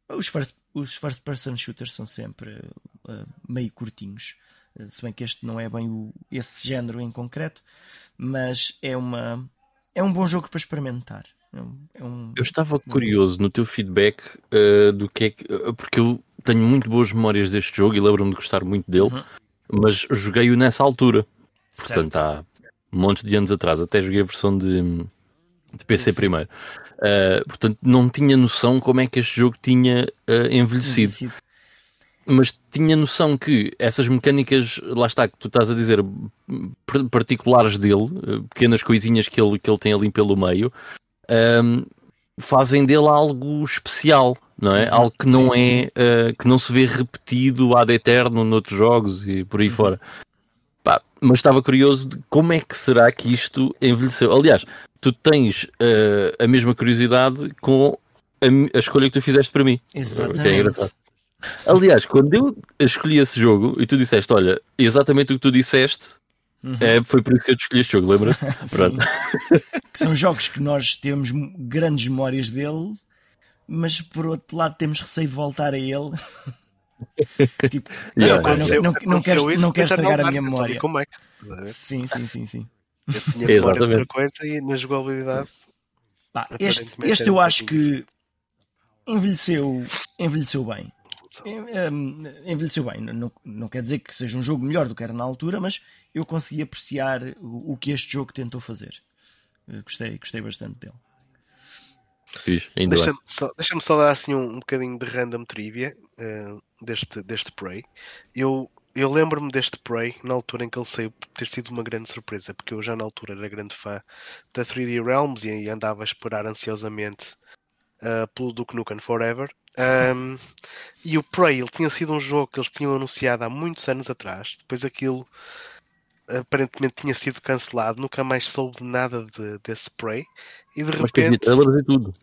Os first, os first person shooters são sempre meio curtinhos. Se bem que este não é bem o, esse género em concreto, mas é, uma, é um bom jogo para experimentar. É um, é um... Eu estava curioso no teu feedback uh, do que é que. porque eu tenho muito boas memórias deste jogo e lembro-me de gostar muito dele, uhum. mas joguei-o nessa altura. Portanto, há um monte de anos atrás, até joguei a versão de, de PC Sim. primeiro. Uh, portanto, não tinha noção como é que este jogo tinha envelhecido. envelhecido. Mas tinha noção que essas mecânicas, lá está, que tu estás a dizer, particulares dele, uh, pequenas coisinhas que ele, que ele tem ali pelo meio, fazem dele algo especial não é? Uhum. Algo que não é uh, que não se vê repetido ad eterno noutros jogos e por aí uhum. fora. Pá, mas estava curioso de como é que será que isto envelheceu. Aliás, tu tens uh, a mesma curiosidade com a, a, escolha que tu fizeste para mim. Exatamente. Aliás, quando eu escolhi esse jogo e tu disseste, olha, exatamente o que tu disseste, Uhum. É, foi por isso que eu escolhi este jogo, lembra? [laughs] [laughs] São jogos que nós temos grandes memórias dele mas por outro lado temos receio de voltar a ele. [laughs] tipo, yeah, não, não, não, queres, não queres estragar a minha memória. Como é que, sim, sim, sim, sim. Eu tinha memória outra coisa e na jogabilidade. Pá, este, este eu acho que envelheceu, envelheceu bem. Envelheceu bem. Não, não quer dizer que seja um jogo melhor do que era na altura, mas eu consegui apreciar o, o que este jogo tentou fazer. gostei, gostei bastante dele. Deixa-me só, deixa só, dar assim um, um bocadinho de random trivia uh, deste, deste Prey. Eu, eu lembro-me deste Prey na altura em que ele saiu ter sido uma grande surpresa, porque eu já na altura era grande fã da 3D Realms e andava a esperar ansiosamente uh, pelo Duke Nukem Forever. Um, e o Prey ele tinha sido um jogo que eles tinham anunciado há muitos anos atrás. Depois aquilo aparentemente tinha sido cancelado, nunca mais soube nada de, desse Prey. E de Mas repente. Mas tudo.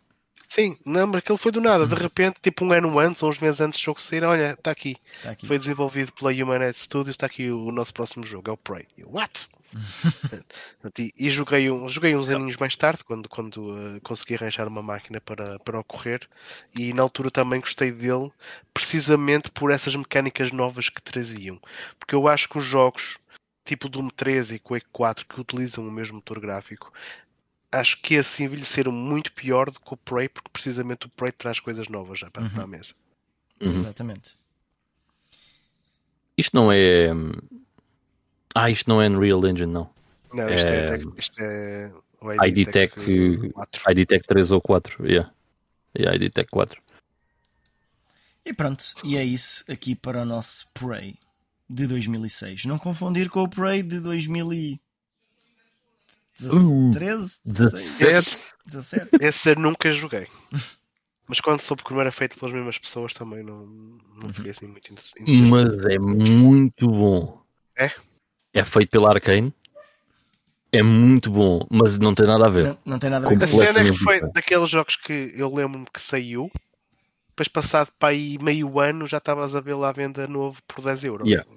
Sim, não, mas aquele foi do nada. De repente, tipo um ano antes, ou uns meses antes do jogo sair, olha, está aqui. Tá aqui. Foi desenvolvido pela Humanhead Studios, está aqui o, nosso próximo jogo, é o Prey. Eu, What? [laughs] e, e, joguei, um, joguei uns aninhos mais tarde, quando, quando uh, consegui arranjar uma máquina para, para ocorrer. E na altura também gostei dele, precisamente por essas mecânicas novas que traziam. Porque eu acho que os jogos tipo Doom 13 e Quake 4 que utilizam o mesmo motor gráfico acho que assim envelheceram muito pior do que o Prey, porque precisamente o Prey traz coisas novas já para, uhum. para a mesa. Uhum. Exatamente. Isto não é. Ah, isto não é Unreal Engine, não. Não, isto é, é, isto é o ID, Tech, 4. ID Tech 3 ou 4. Yeah. Yeah, ID Tech 4. E pronto, e é isso aqui para o nosso Prey de 2006. Não confundir com o Prey de 2000 13, 17. 17. Esse eu nunca joguei. Mas quando soube que não era feito pelas mesmas pessoas também não, não fiquei assim muito interessante. Mas é muito bom. É? É feito pela Arkane. É muito bom, mas não tem nada a ver. Não, não tem nada a ver. A cena é que foi daqueles jogos que eu lembro-me que saiu, depois passado para aí meio ano já estavas a ver lá à venda novo por 10 euros. Yeah.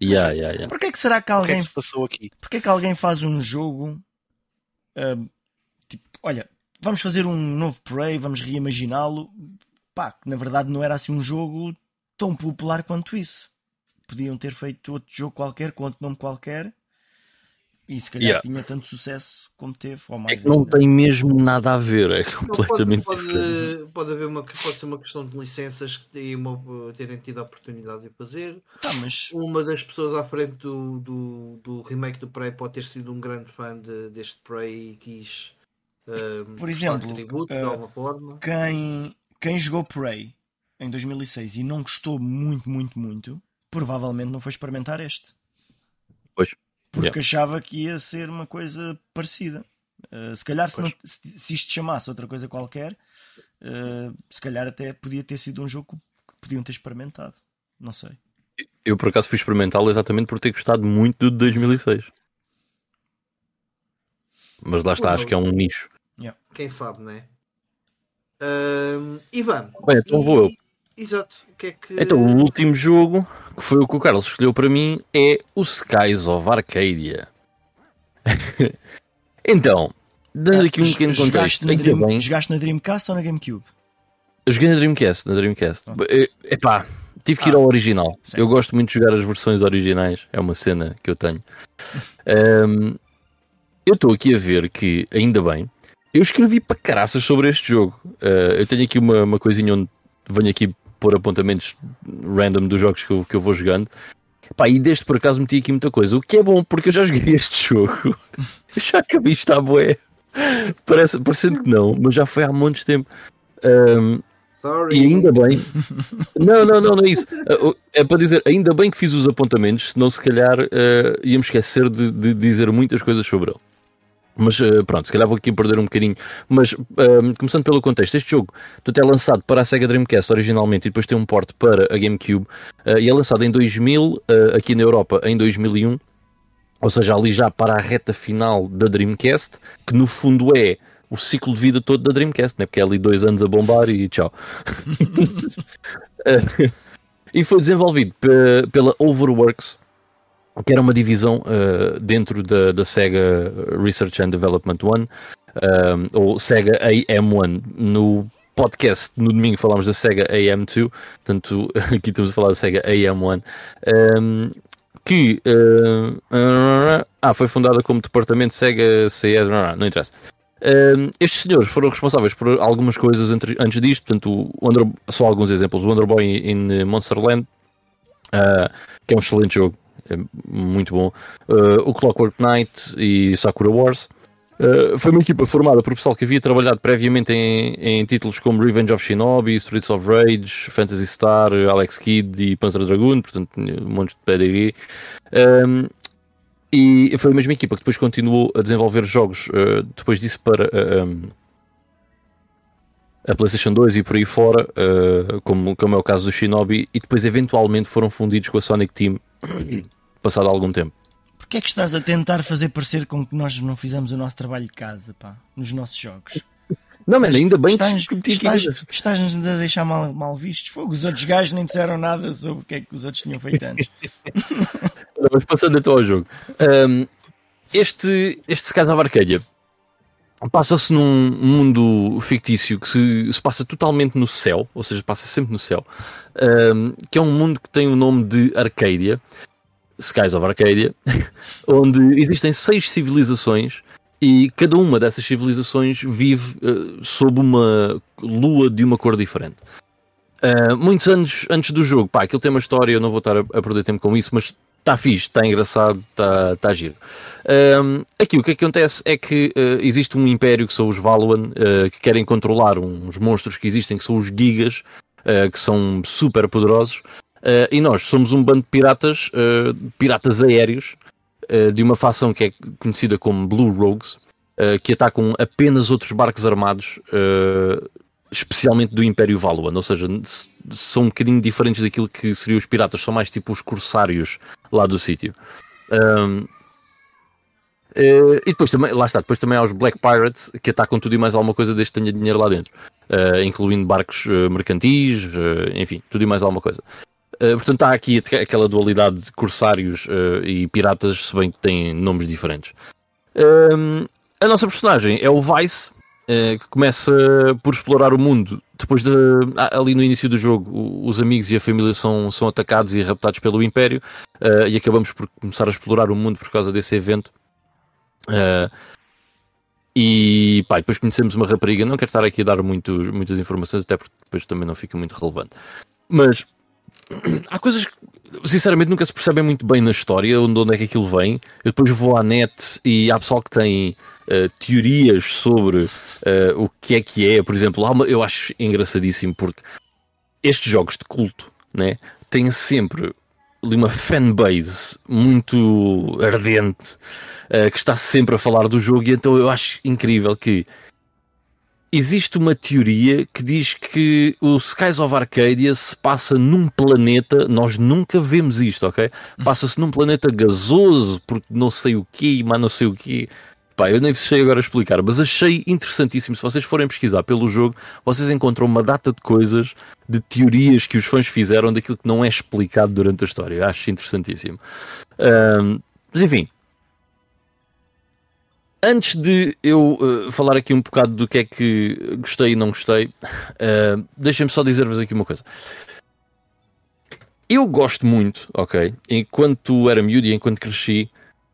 Yeah, yeah, yeah. Porquê que será que alguém. que, é que passou aqui? Porquê que alguém faz um jogo Tipo, olha, vamos fazer um novo Prey, vamos reimaginá-lo. Pá, na verdade não era assim um jogo tão popular quanto isso. Podiam ter feito outro jogo qualquer, com outro nome qualquer, e se calhar yeah. tinha tanto sucesso como teve. Ou mais é que não ainda. tem mesmo nada a ver, é completamente pode, pode, pode, haver uma, pode ser uma questão de licenças que têm uma, terem tido a oportunidade de fazer. Tá, mas... Uma das pessoas à frente do, do, do remake do Prey pode ter sido um grande fã de, deste Prey e quis uh, por exemplo, tributo, uh, de alguma forma. Quem, quem jogou Prey em 2006 e não gostou muito, muito, muito, provavelmente não foi experimentar este. Porque yeah. achava que ia ser uma coisa parecida. Uh, se calhar, se, não, se, se, isto chamasse outra coisa qualquer, uh, se calhar até podia ter sido um jogo que podiam ter experimentado. Não sei. Eu, por acaso, fui experimentá-lo exatamente por ter gostado muito do de 2006. Mas lá está, acho que é um nicho. Yeah. Quem sabe, né? Uh, Ivan. Bem, então e... vou eu. Exato. O que é que... Então, o último jogo que foi o que o Carlos escolheu para mim, é o Skies of Arcadia. [laughs] então, dando aqui um pequeno contexto. Na Dream, bem, jogaste na Dreamcast ou na GameCube? Eu joguei na Dreamcast, na Dreamcast. Oh. Epá, tive que ir ah, ao original. Sim. Eu gosto muito de jogar as versões originais, é uma cena que eu tenho. [laughs] um, eu estou aqui a ver que, ainda bem, eu escrevi para caraças sobre este jogo. Uh, eu tenho aqui uma, uma coisinha onde venho aqui pôr apontamentos random dos jogos que eu, que eu vou jogando. Pá, e deste por acaso meti aqui muita coisa, o que é bom porque eu já joguei [laughs] este jogo. já acabei isto à boé. Parece, parecendo que não, mas já foi há muitos tempo. Um, Sorry. E ainda bem. Não, não, não, não é isso. É para dizer, ainda bem que fiz os apontamentos, senão se calhar uh, íamos esquecer de, de dizer muitas coisas sobre ele. Mas uh, pronto, se calhar vou aqui perder um bocadinho. Mas uh, começando pelo contexto, este jogo é lançado para a Sega Dreamcast originalmente e depois tem um port para a GameCube uh, e é lançado em 2000, aqui na Europa em 2001, ou seja, ali já para a reta final da Dreamcast, que no fundo é o ciclo de vida todo da Dreamcast, né? porque é ali dois anos a bombar e tchau. [laughs] [laughs] e foi desenvolvido pela Overworks que era uma divisão uh, dentro da, da, Sega Research and Development One, uh, ou Sega AM1. No podcast no domingo falámos da Sega AM2, portanto [laughs] aqui estamos a falar da Sega AM1, um, que uh, ah, foi fundada como departamento Sega CE, não interessa. Uh, estes senhores foram responsáveis por algumas coisas entre, antes disto, portanto, só alguns exemplos. O Wonder Boy in Monsterland, que é um excelente jogo, é muito bom. Uh, o Clockwork Knight e Sakura Wars. Uh, foi uma equipa formada por pessoal que havia trabalhado previamente em, em, títulos como Revenge of Shinobi, Streets of Rage, Phantasy Star, Alex Kidd e Panzer Dragoon, portanto, um monte de pedigree. Um, e foi a mesma equipa que depois continuou a desenvolver jogos uh, depois disso para uh, um, a PlayStation 2 e por aí fora, uh, como, como é o caso do Shinobi, e depois eventualmente foram fundidos com a Sonic Team [clears throat] passado algum tempo. Porquê é que estás a tentar fazer parecer com que nós não fizemos o nosso trabalho de casa, pá, nos nossos jogos? Não, mas ainda bem estás, que estás, estás-nos a deixar mal, mal vistos. Fogo, os outros gajos nem disseram nada sobre o que é que os outros tinham feito antes. [laughs] mas passando então ao jogo. Um, este, este Skies of Arcadia passa-se num mundo fictício que se, se, passa totalmente no céu, ou seja, passa sempre no céu, um, que é um mundo que tem o nome de Arcadia, Skies of Arcadia, [laughs] onde existem seis civilizações e cada uma dessas civilizações vive uh, sob uma lua de uma cor diferente. Uh, muitos anos antes do jogo, pá, aquilo tem uma história, eu não vou estar a, a perder tempo com isso, mas está fixe, está engraçado, está tá giro. Um, aqui o que acontece é que uh, existe um império que são os Valuan, uh, que querem controlar uns monstros que existem, que são os Gigas, uh, que são super poderosos, e nós somos um bando de piratas, piratas aéreos, de uma facção que é conhecida como Blue Rogues, que atacam apenas outros barcos armados especialmente do Império Valuan, ou seja, são um bocadinho diferentes daquilo que seriam os piratas, são mais tipo os corsários lá do sítio. Uh, e depois também, lá está, depois também há os Black Pirates que atacam tudo e mais alguma coisa desde que tenha dinheiro lá dentro, uh, incluindo barcos uh, mercantis, enfim, tudo e mais alguma coisa. portanto, há aqui aquela dualidade de corsários e piratas, se bem que têm nomes diferentes. a nossa personagem é o Vice, que começa por explorar o mundo. Depois de, ali no início do jogo, os amigos e a família são, são atacados e raptados pelo Império e acabamos por começar a explorar o mundo por causa desse evento. Uh, e pá, depois conhecemos uma rapariga. Não quero estar aqui a dar muito, muitas informações, até porque depois também não fica muito relevante. Mas [clears throat] há coisas que sinceramente nunca se percebem muito bem na história onde, onde é que aquilo vem. Eu depois vou à net e há pessoal que tem uh, teorias sobre uh, o que é que é. Por exemplo, uma, eu acho engraçadíssimo porque estes jogos de culto né, têm sempre ali uma fanbase muito ardente uh, que está sempre a falar do jogo, e então eu acho incrível que existe uma teoria que diz que o Skies of Arcadia se passa num planeta, nós nunca vemos isto, ok? Passa-se num planeta gasoso, porque não sei o quê, mas não sei o quê. Pá, eu nem sei agora explicar, mas achei interessantíssimo. Se vocês forem pesquisar pelo jogo, vocês encontram uma data de coisas, de teorias que os fãs fizeram daquilo que não é explicado durante a história. Eu acho interessantíssimo. Um, mas enfim, antes de eu uh, falar aqui um bocado do que é que gostei e não gostei, uh, deixem-me só dizer-vos aqui uma coisa. Eu gosto muito, ok? Enquanto era miúdo e enquanto cresci,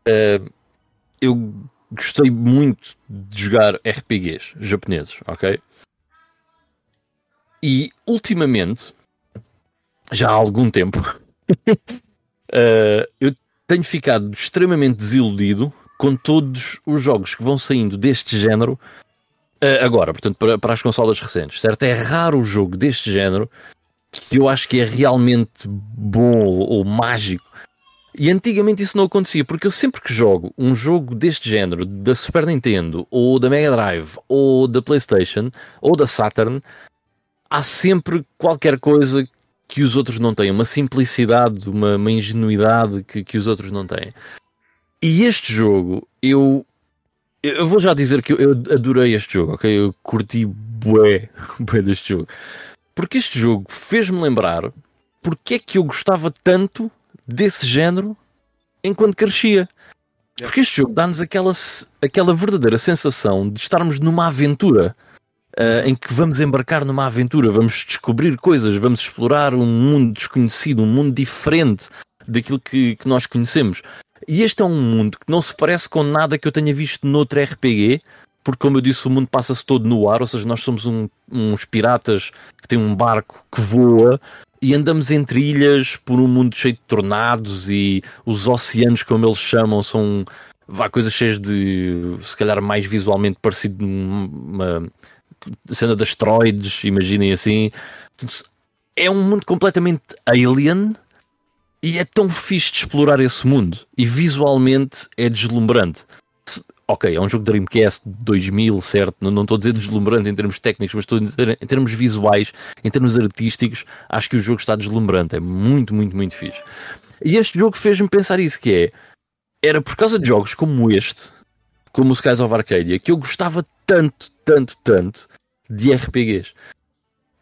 uh, eu gostei muito de jogar RPGs japoneses, ok? E ultimamente, já há algum tempo, uh, [laughs] eu tenho ficado extremamente desiludido com todos os jogos que vão saindo deste género uh, agora, portanto, para, para as consolas recentes, certo? É raro o jogo deste género que eu acho que é realmente bom ou mágico e antigamente isso não acontecia, porque eu sempre que jogo um jogo deste género, da Super Nintendo, ou da Mega Drive, ou da PlayStation, ou da Saturn, há sempre qualquer coisa que os outros não têm, uma simplicidade, uma, uma ingenuidade que, que os outros não têm. E este jogo, eu, eu vou já dizer que eu, adorei este jogo, ok? Eu curti bué, [laughs] bué deste jogo. Porque este jogo fez-me lembrar porque é que eu gostava tanto desse género enquanto crescia. Porque este jogo dá-nos aquela, aquela verdadeira sensação de estarmos numa aventura uh, em que vamos embarcar numa aventura, vamos descobrir coisas, vamos explorar um mundo desconhecido, um mundo diferente daquilo que, que nós conhecemos. E este é um mundo que não se parece com nada que eu tenha visto noutro RPG, porque, como eu disse, o mundo passa-se todo no ar, ou seja, nós somos um, uns piratas que têm um barco que voa e andamos entre ilhas por um mundo cheio de tornados e os oceanos, como eles chamam, são vá, coisas cheias de, se calhar, mais visualmente parecido uma cena de asteroides, imaginem assim. É um mundo completamente alien e é tão fixe de explorar esse mundo e visualmente é deslumbrante ok, é um jogo Dreamcast de 2000, certo? Não, não estou a dizer deslumbrante em termos técnicos, mas estou a dizer em termos visuais, em termos artísticos, acho que o jogo está deslumbrante, é muito, muito, muito fixe. E este jogo fez-me pensar isso, que é, era por causa de jogos como este, como o Skies of Arcadia, que eu gostava tanto, tanto, tanto, de RPGs.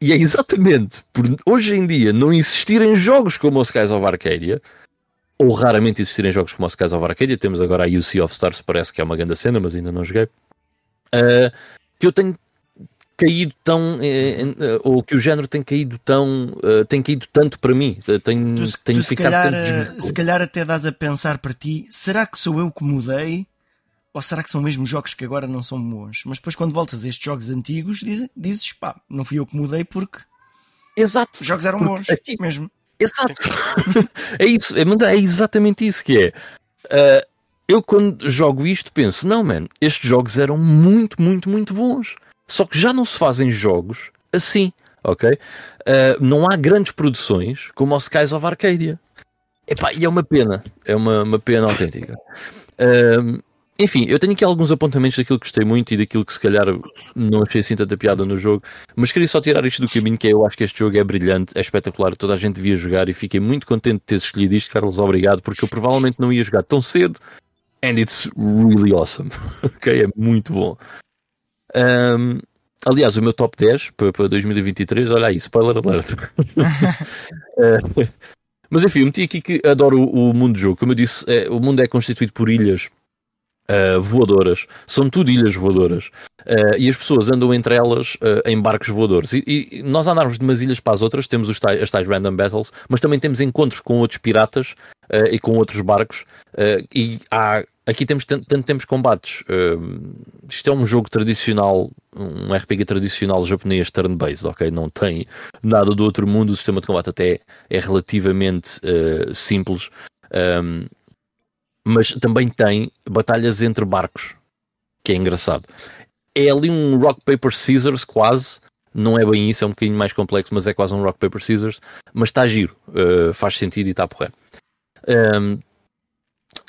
E é exatamente por hoje em dia não existirem jogos como o Skies of Arcadia, ou raramente existirem jogos como o Skies of Arcadia, temos agora a UC of Stars, parece que é uma grande cena, mas ainda não joguei, uh, que eu tenho caído tão, uh, ou que o género tem caído tão, uh, tem caído tanto para mim, tenho, tu, tenho tu ficado calhar, sempre... Se calhar até dás a pensar para ti, será que sou eu que mudei? Ou será que são mesmo jogos que agora não são bons? Mas depois, quando voltas a estes jogos antigos, dizes, dizes pá, não fui eu que mudei porque. Exato. Os jogos eram bons, aqui... mesmo. Exato. [laughs] é isso, é, é exatamente isso que é. Uh, eu, quando jogo isto, penso: não, man, estes jogos eram muito, muito, muito bons. Só que já não se fazem jogos assim, ok? Uh, não há grandes produções como o Skies of Arcadia. Epá, e é uma pena, é uma, uma pena autêntica. Uh, enfim, eu tenho aqui alguns apontamentos daquilo que gostei muito e daquilo que se calhar não achei assim tanta piada no jogo, mas queria só tirar isto do caminho que é, eu acho que este jogo é brilhante, é espetacular, toda a gente devia jogar e fiquei muito contente de ter escolhido isto, Carlos, obrigado, porque eu provavelmente não ia jogar tão cedo and it's really awesome, [laughs] ok? É muito bom. Um, aliás, o meu top 10 para, para 2023, olha aí, spoiler alert. uh, [laughs] mas enfim, eu meti aqui que adoro o, o mundo do jogo. Como eu disse, é, o mundo é constituído por ilhas uh, voadoras, são tudo ilhas voadoras, uh, e as pessoas andam entre elas uh, em barcos voadores. E, e, nós andarmos de umas ilhas para as outras, temos os tais, as tais random battles, mas também temos encontros com outros piratas e com outros barcos, e há, aqui temos tanto, temos combates. isto é um jogo tradicional, um RPG tradicional japonês turn-based, ok? Não tem nada do outro mundo, o sistema de combate até é relativamente simples. Um, mas também tem batalhas entre barcos, que é engraçado. É ali um rock, paper, scissors quase, não é bem isso, é um bocadinho mais complexo, mas é quase um rock, paper, scissors, mas está giro, uh, faz sentido e está porra. Um,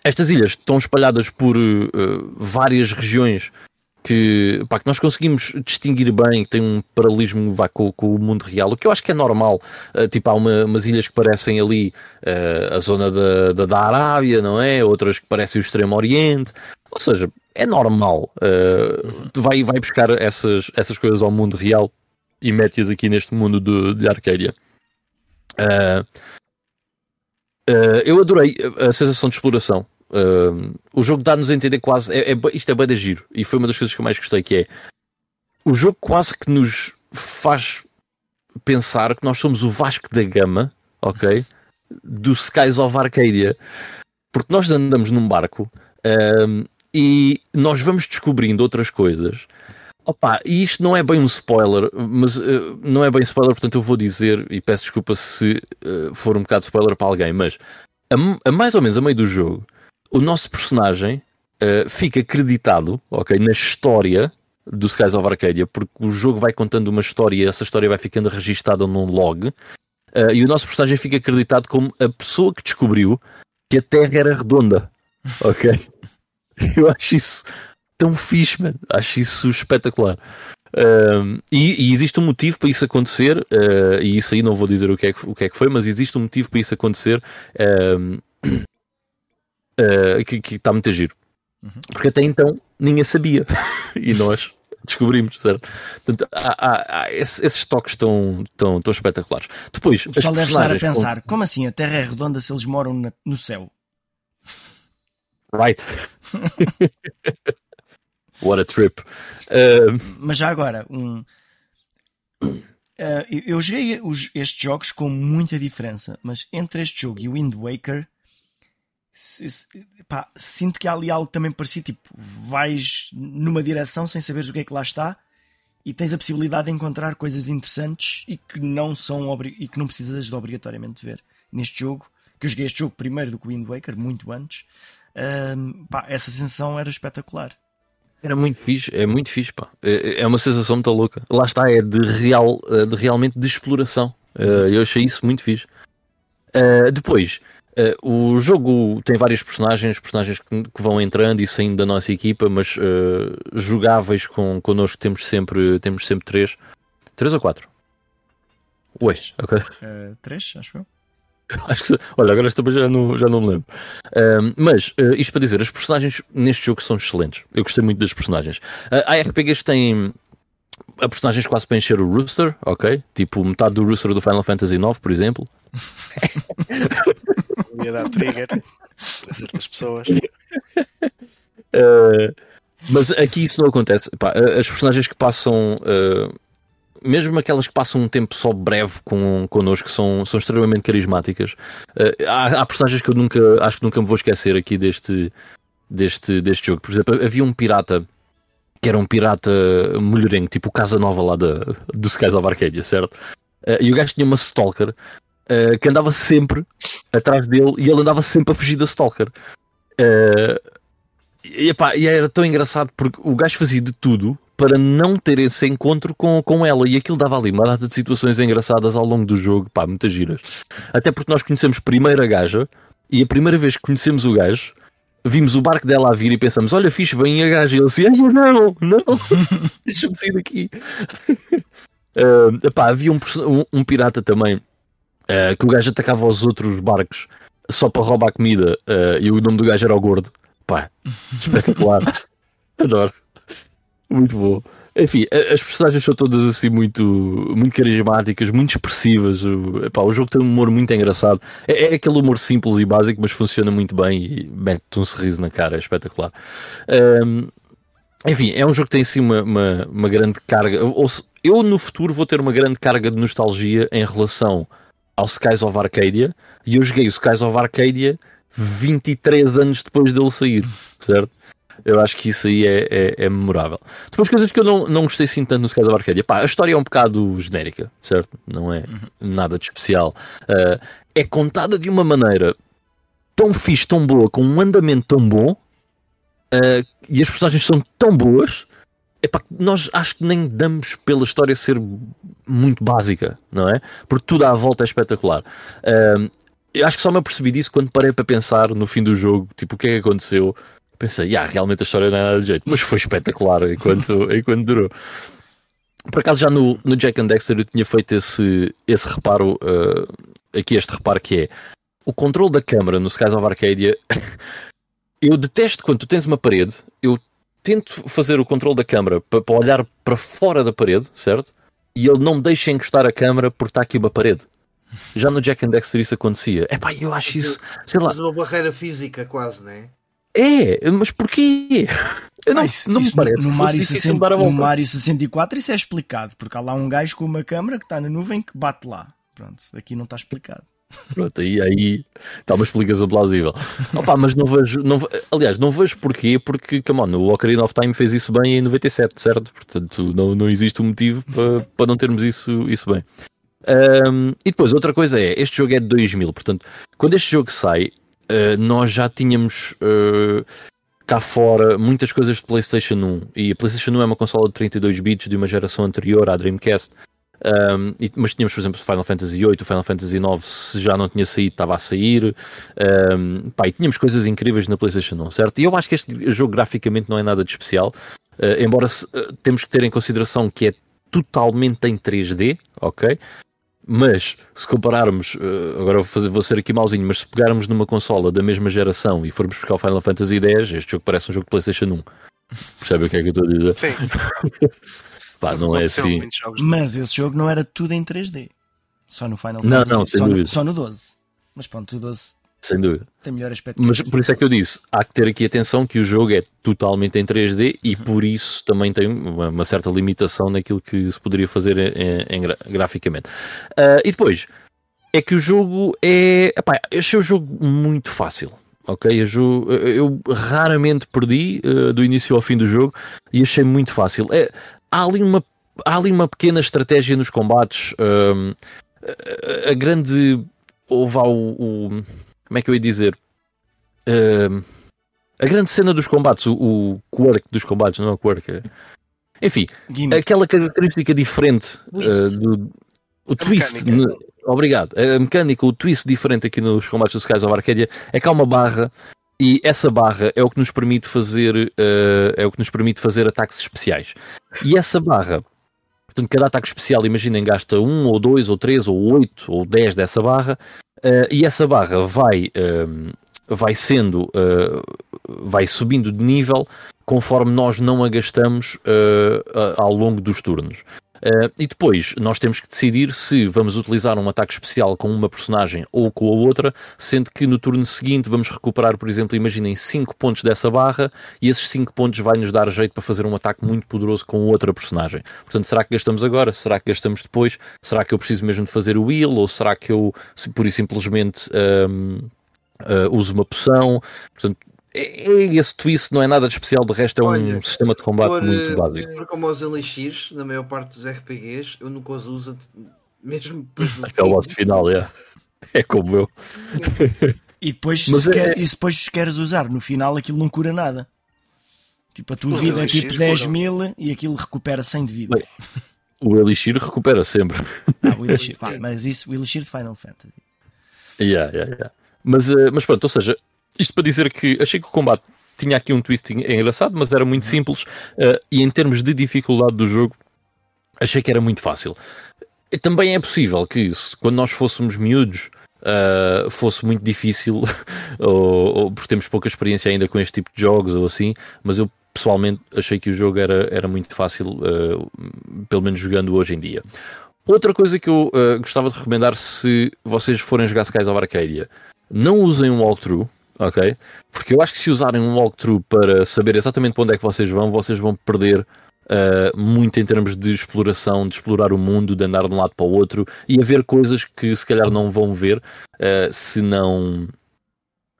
estas ilhas estão espalhadas por uh, várias regiões que, pá, que nós conseguimos distinguir bem, que tem um paralelismo vá, com, com, o mundo real, o que eu acho que é normal. Uh, tipo, há uma, umas ilhas que parecem ali uh, a zona da, da, da, Arábia, não é? Outras que parecem o Extremo Oriente. Ou seja, é normal. Uh, vai, vai buscar essas, essas coisas ao mundo real e mete-as aqui neste mundo de, de Arcadia. eu adorei a sensação de exploração. Uh, o jogo dá-nos a entender quase. É, é, isto é bem de giro. E foi uma das coisas que eu mais gostei, que é o jogo quase que nos faz pensar que nós somos o Vasco da Gama, ok? Do Skies of Arcadia. Porque nós andamos num barco um, e nós vamos descobrindo outras coisas. Opa, e isto não é bem um spoiler, mas uh, não é bem spoiler, portanto eu vou dizer, e peço desculpa se uh, for um bocado spoiler para alguém, mas a, a mais ou menos a meio do jogo, o nosso personagem uh, fica acreditado, ok, na história do Skies of Arcadia, porque o jogo vai contando uma história e essa história vai ficando registada num log, uh, e o nosso personagem fica acreditado como a pessoa que descobriu que a Terra era redonda, [laughs] ok? Eu acho isso tão fixe, man. acho isso espetacular. Um, e, e, existe um motivo para isso acontecer, uh, e isso aí não vou dizer o que, é que, o que é que foi, mas existe um motivo para isso acontecer. Uh, que está muito a giro. Uhum. Porque até então ninguém sabia [laughs] e nós descobrimos, certo? Portanto, há, há, há esses, esses, toques tão, tão, tão espetaculares. Depois, o pessoal deve estar a pensar: com... como assim a Terra é redonda se eles moram na, no céu? Right. [laughs] What a trip. Uh... Mas já agora, um. Uh, eu joguei os, estes jogos com muita diferença, mas entre este jogo e o Wind Waker, pá, sinto que há ali algo também parecido. Tipo, vais numa direção sem saberes o que é que lá está e tens a possibilidade de encontrar coisas interessantes e que não são e que não precisas de obrigatoriamente ver neste jogo. Que eu joguei este jogo primeiro do que Wind Waker, muito antes. Um, pá, essa sensação era espetacular. Era muito fixe, é muito fixe, pá. É, é uma sensação muito louca. Lá está, é de, real, de realmente de exploração. Uh, eu achei isso muito fixe. Uh, depois, Uh, o jogo tem vários personagens, personagens que, que, vão entrando e saindo da nossa equipa, mas uh, jogáveis com, connosco temos sempre, temos sempre três. Três ou quatro? Ué, ok. Uh, três, acho eu. [laughs] Acho que, olha, agora esta já não, já não me lembro. Uh, mas, uh, isto para dizer, as personagens neste jogo são excelentes. Eu gostei muito das personagens. Uh, há RPGs que têm a personagens quase para encher o Rooster, ok? Tipo metade do Rooster do Final Fantasy IX, por exemplo. [laughs] Ia dar trigger a certas pessoas. Uh, mas aqui isso não acontece. Pá, as personagens que passam. Uh, mesmo aquelas que passam um tempo só breve com, connosco, são, são extremamente carismáticas. Uh, há, há, personagens que eu nunca acho que nunca me vou esquecer aqui deste, deste, deste jogo. Por exemplo, havia um pirata que era um pirata mulherengo, tipo o Casa Nova lá da, do Skies of Arcadia, certo? E o gajo tinha uma Stalker uh, que andava sempre atrás dele e ele andava sempre a fugir da Stalker. Uh, e, epá, e era tão engraçado porque o gajo fazia de tudo para não ter esse encontro com, com ela e aquilo dava ali uma data de situações engraçadas ao longo do jogo, pá, muitas giras. Até porque nós conhecemos primeiro a gaja e a primeira vez que conhecemos o gajo vimos o barco dela a vir e pensamos: Olha, fixe, vem a gaja. E ele assim: Ai, não, não, [laughs] deixa-me sair daqui. uh, [laughs] epá, havia um, um, um pirata também uh, que o gajo atacava os outros barcos só para roubar comida uh, e o nome do gajo era o Gordo. Pá, [laughs] espetacular. Adoro. Muito bom. Enfim, as personagens são todas assim muito, muito carismáticas, muito expressivas. O, epá, o jogo tem um humor muito engraçado. É, é, aquele humor simples e básico, mas funciona muito bem e mete um sorriso na cara, é espetacular. Um, enfim, é um jogo que tem assim uma, uma, uma grande carga. Ou, eu no futuro vou ter uma grande carga de nostalgia em relação ao Skies of Arcadia e eu joguei o Skies of Arcadia 23 anos depois dele sair, certo? Eu acho que isso aí é, é, é, memorável. Depois, coisas que eu não, não gostei assim tanto no Skies of Arcadia. Pá, a história é um bocado genérica, certo? Não é uhum. nada de especial. Uh, é contada de uma maneira tão fixe, tão boa, com um andamento tão bom, uh, e as personagens são tão boas. Epá, nós acho que nem damos pela história ser muito básica, não é? Porque tudo à volta é espetacular. Eu acho que só me apercebi disso quando parei para pensar no fim do jogo, tipo, o que é que aconteceu? pensei, yeah, realmente a história não é nada de jeito, mas foi espetacular enquanto, [laughs] enquanto durou. Por acaso já no, no Jack and Dexter eu tinha feito esse, esse reparo, uh, aqui este reparo que é o controle da câmera no Skies of Arcadia. [laughs] eu detesto quando tu tens uma parede, eu tento fazer o controle da câmera para, para olhar para fora da parede, certo? E ele não me deixa encostar a câmera porque está aqui uma parede. Já no Jack and Dexter isso acontecia. É pá, eu acho isso, sei lá. Mas uma barreira física quase, não é? É, mas porquê? Eu não, ah, isso, não me parece. No, Mario, 60, no Mario 64 isso é explicado, porque há lá um gajo com uma câmera que está na nuvem que bate lá. Pronto, aqui não está explicado. Pronto, aí, aí está uma explicação plausível. Opa, mas não vejo, não, aliás, não vejo porquê, porque, come on, o Ocarina of Time fez isso bem em 97, certo? Portanto, não, não existe um motivo para, para não termos isso, isso bem. Um, e depois, outra coisa é, este jogo é de 2000, portanto, quando este jogo sai, uh, nós já tínhamos uh, cá fora muitas coisas de PlayStation 1 e a PlayStation 1 é uma consola de 32 bits de uma geração anterior à Dreamcast. Um, e, mas tínhamos, por exemplo, o Final Fantasy VIII, o Final Fantasy IX, se já não tinha saído, estava a sair. Um, pá, e tínhamos coisas incríveis na PlayStation 1, certo? E eu acho que este jogo graficamente não é nada de especial, uh, embora se, uh, temos que ter em consideração que é totalmente em 3D, ok? Mas se compararmos, eh, agora vou, fazer, vou ser aqui malzinho, mas se pegarmos numa consola da mesma geração e formos buscar o Final Fantasy X, este jogo parece um jogo de PlayStation 1. Percebe o que é que eu estou a dizer? Sim. [laughs] Pá, não, é assim. Mas esse jogo não era tudo em 3D. Só no Final Fantasy. Não, não, só, no, só no 12. Mas pronto, o 12 sem dúvida. Tem melhor aspecto. Mas por isso é que eu disse, há que ter aqui atenção que o jogo é totalmente em 3D e uhum. por isso também tem uma, uma, certa limitação naquilo que se poderia fazer em, em, em graficamente. Uh, e depois, é que o jogo é. Epá, eu achei o jogo muito fácil. Ok? Eu, eu raramente perdi uh, do início ao fim do jogo e achei muito fácil. É, há, ali uma, há ali uma pequena estratégia nos combates. Uh, a, a grande. Houve o, o como é que eu ia dizer? Uh, a grande cena dos combates, o, o quirk dos combates, não é o quirk. É... Enfim, Gimmick. aquela característica diferente uh, do o a twist. obrigado. A mecânica, o twist diferente aqui nos combates dos Skies of Arcadia é que há uma barra e essa barra é o que nos permite fazer uh, é o que nos permite fazer ataques especiais. E essa barra, portanto, cada ataque especial, imaginem, gasta um ou dois ou três ou oito ou dez dessa barra Uh, e essa barra vai, uh, vai sendo uh, vai subindo de nível conforme nós não a gastamos ao longo dos turnos. Uh, e depois nós temos que decidir se vamos utilizar um ataque especial com uma personagem ou com a outra, sendo que no turno seguinte vamos recuperar, por exemplo, imaginem 5 pontos dessa barra e esses 5 pontos vai nos dar jeito para fazer um ataque muito poderoso com outra personagem. Portanto, será que gastamos agora? Será que gastamos depois? Será que eu preciso mesmo de fazer o heal? Ou será que eu, por e simplesmente. Um, uh, uso uma poção? Portanto, esse twist não é nada de especial, de resto é Olha, um sistema de combate for, muito básico. For como os elixirs, na maior parte dos RPGs, eu nunca os uso, mesmo [laughs] Até o boss final, é. É como eu. E depois, Mas se, é... quer, e depois se queres usar, no final aquilo não cura nada. Tipo, a tua Os vida é tipo 10 mil e aquilo recupera 100 de vida. Bem, o Elixir recupera sempre. Ah, o Elixir, [laughs] mas isso, o Elixir de Final Fantasy. Yeah, yeah, yeah. Mas, uh, mas pronto, ou seja, isto para dizer que achei que o combate tinha aqui um twist engraçado, mas era muito uhum. simples uh, e em termos de dificuldade do jogo, achei que era muito fácil. E também é possível que se, quando nós fôssemos miúdos uh, fosse muito difícil, [laughs] ou, ou porque temos pouca experiência ainda com este tipo de jogos ou assim, mas eu pessoalmente achei que o jogo era, era muito fácil, uh, pelo menos jogando hoje em dia. Outra coisa que eu uh, gostava de recomendar se vocês forem jogar Skies of Arcadia, não usem um walkthrough, ok? Porque eu acho que se usarem um walkthrough para saber exatamente para onde é que vocês vão, vocês vão perder uh, muito em termos de exploração, de explorar o mundo, de andar de um lado para o outro e haver coisas que se calhar não vão ver uh, se não.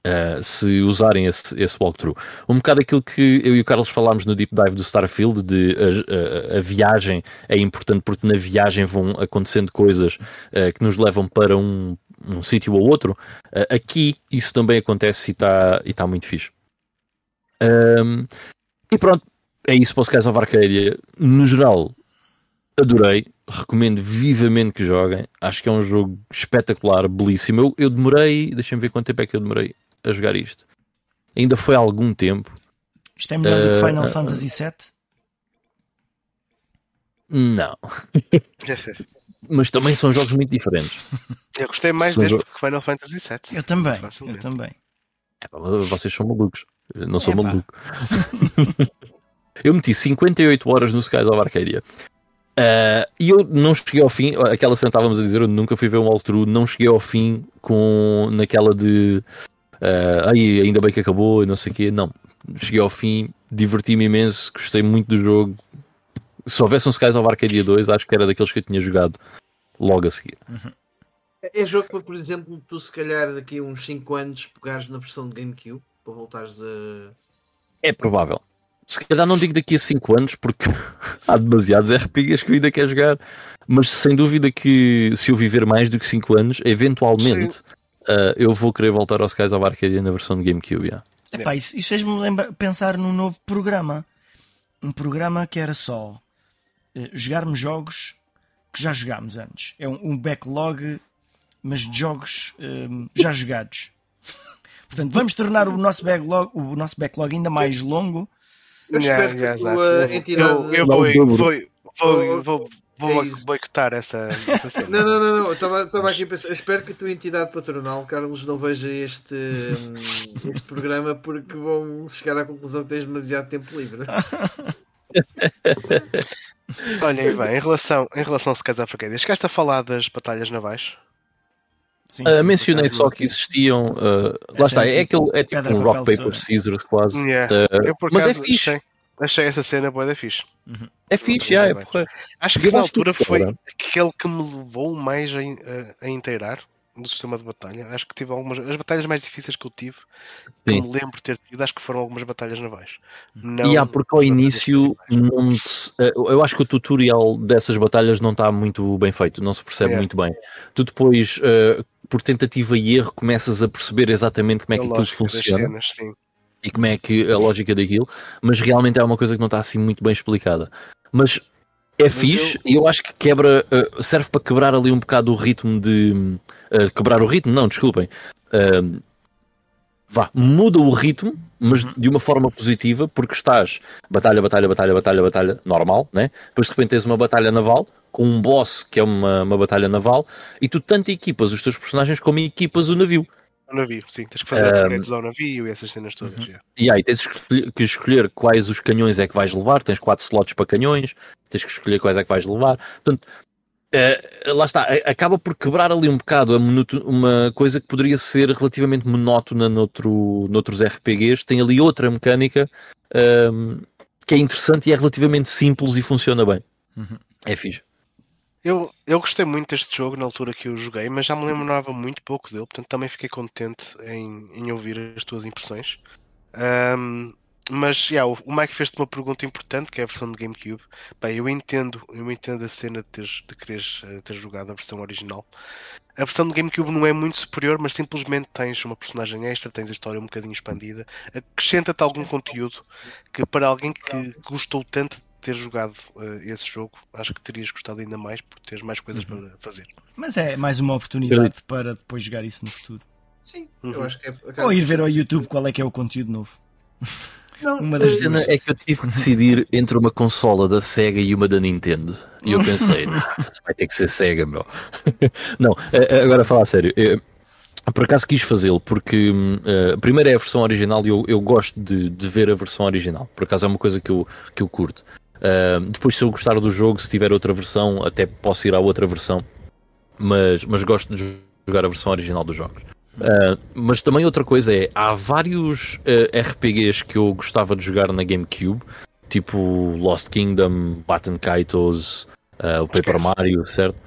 Uh, se usarem esse, esse walkthrough. Um bocado aquilo que eu e o Carlos falámos no deep dive do Starfield, de a, a, a viagem é importante porque na viagem vão acontecendo coisas uh, que nos levam para um, um sítio ou outro, uh, aqui isso também acontece e está e tá muito fixe. Um, e pronto, é isso para o Skies of Arcadia. No geral, adorei, recomendo vivamente que joguem. Acho que é um jogo espetacular, belíssimo. Eu, eu demorei, deixem-me ver quanto tempo é que eu demorei a jogar isto. Ainda foi algum tempo. Isto é melhor uh, do que Final uh, Fantasy VII? Não. [laughs] mas também são jogos muito diferentes. Eu gostei mais são deste que Final Fantasy VII. Eu também, eu também. É, vocês são malucos. Eu não sou é, maluco. [laughs] eu meti 58 horas no Skies of Arcadia. Uh, e eu não cheguei ao fim, aquela cena estávamos a dizer, eu nunca fui ver um walkthrough, não cheguei ao fim com naquela de uh, ai, ainda bem que acabou e não sei o quê. Não, cheguei ao fim, diverti-me imenso, gostei muito do jogo, se houvesse um Skies of Arcadia 2, acho que era daqueles que eu tinha jogado logo a seguir. Uhum. É jogo para, por exemplo, tu se calhar daqui a uns 5 anos pegares na versão de GameCube para voltares a. É provável. Se calhar não digo daqui a 5 anos, porque [laughs] há demasiados RPGs que eu ainda quero jogar, mas sem dúvida que se eu viver mais do que 5 anos, eventualmente uh, eu vou querer voltar ao Skies of Arcadia na versão de GameCube. Yeah. Epá, isso, isso fez-me pensar num novo programa. Um programa que era só jogarmos jogos que já jogámos antes. É um, um backlog, mas de jogos um, já jogados. Portanto, vamos tornar o nosso backlog, o nosso backlog ainda mais longo. Eu espero yeah, que a tua entidade. Eu, eu vou, vou, vou, vou, vou é boicotar essa, essa cena. não, não, não, não. Estava aqui a pensar. Eu espero que a tua entidade patronal, Carlos, não veja este, este programa porque vão chegar à conclusão que tens demasiado tempo livre. [laughs] [laughs] Olhem bem, em relação, em relação a Skies of Arcadia, chegaste a falar das batalhas navais? Sim, uh, sim, mencionei só que existiam. Uh, lá está, é, tipo, aquele, é tipo um rock, paper, scissors quase. Yeah. Uh, mas é fixe. Achei, achei essa cena boa da fixe. Uhum. É fixe, é, porra. Acho que na altura foi aquele que me levou mais a, a, a inteirar do sistema de batalha. Acho que tive algumas. As batalhas mais difíceis que eu tive, que me lembro de ter tido, acho que foram algumas batalhas navais. Não, e há, porque ao início, não te, eh, eu acho que o tutorial dessas batalhas não está muito bem feito, não se percebe é. muito bem. Tu depois, uh, por tentativa e erro, começas a perceber exatamente como é que aquilo funciona. Cenas, e como é que a lógica daquilo, mas realmente é uma coisa que não está assim muito bem explicada. Mas é Mas fixe eu... e eu acho que quebra, uh, serve para quebrar ali um bocado o ritmo de. Uh, quebrar o ritmo? Não, desculpem. Uh, vá, muda o ritmo, mas uhum. de uma forma positiva, porque estás batalha, batalha, batalha, batalha, batalha, normal, né? Depois de repente tens uma batalha naval com um boss que é uma, uma batalha naval e tu tanto equipas os teus personagens como equipas o navio. O navio, sim. Tens que fazer um, upgrades ao navio e essas cenas todas. Uhum. E aí tens que escolher quais os canhões é que vais levar. Tens quatro slots para canhões, tens que escolher quais é que vais levar. Portanto, Uh, lá está, acaba por quebrar ali um bocado uma coisa que poderia ser relativamente monótona noutro, noutros RPGs. Tem ali outra mecânica uh, que é interessante e é relativamente simples e funciona bem. Uhum. É fixe. Eu, eu gostei muito deste jogo na altura que eu joguei, mas já me lembrava muito pouco dele, portanto também fiquei contente em, em ouvir as tuas impressões. Um, mas yeah, o, Mike fez-te uma pergunta importante, que é a versão de GameCube. Bem, eu entendo, eu entendo a cena de, de quereres uh, ter jogado a versão original. A versão de GameCube não é muito superior, mas simplesmente tens uma personagem extra, tens a história um bocadinho expandida, acrescenta-te algum conteúdo que para alguém que gostou tanto ter jogado uh, esse jogo, acho que terias gostado ainda mais por teres mais coisas uhum. para fazer. Mas é mais uma oportunidade para depois jogar isso no futuro. Sim, uhum. eu acho que é. Ou ir ver ao YouTube qual é que é o conteúdo novo. [laughs] Não, uma das cenas é que eu tive que decidir entre uma consola da Sega e uma da Nintendo. E eu pensei, vai ter que ser Sega, meu. [laughs] Não, agora a falar a sério. Eu, por acaso quis fazê-lo, porque uh, primeiro é a versão original e eu, eu gosto de, de ver a versão original. Por acaso é uma coisa que eu, que eu curto. Uh, depois, se eu gostar do jogo, se tiver outra versão, até posso ir à outra versão. Mas, mas gosto de jogar a versão original dos jogos. Uh, mas também outra coisa é, há vários uh, ah, RPGs que eu gostava de jogar na GameCube, tipo Lost Kingdom, Batten Kaitos, uh, o Paper Mario, certo?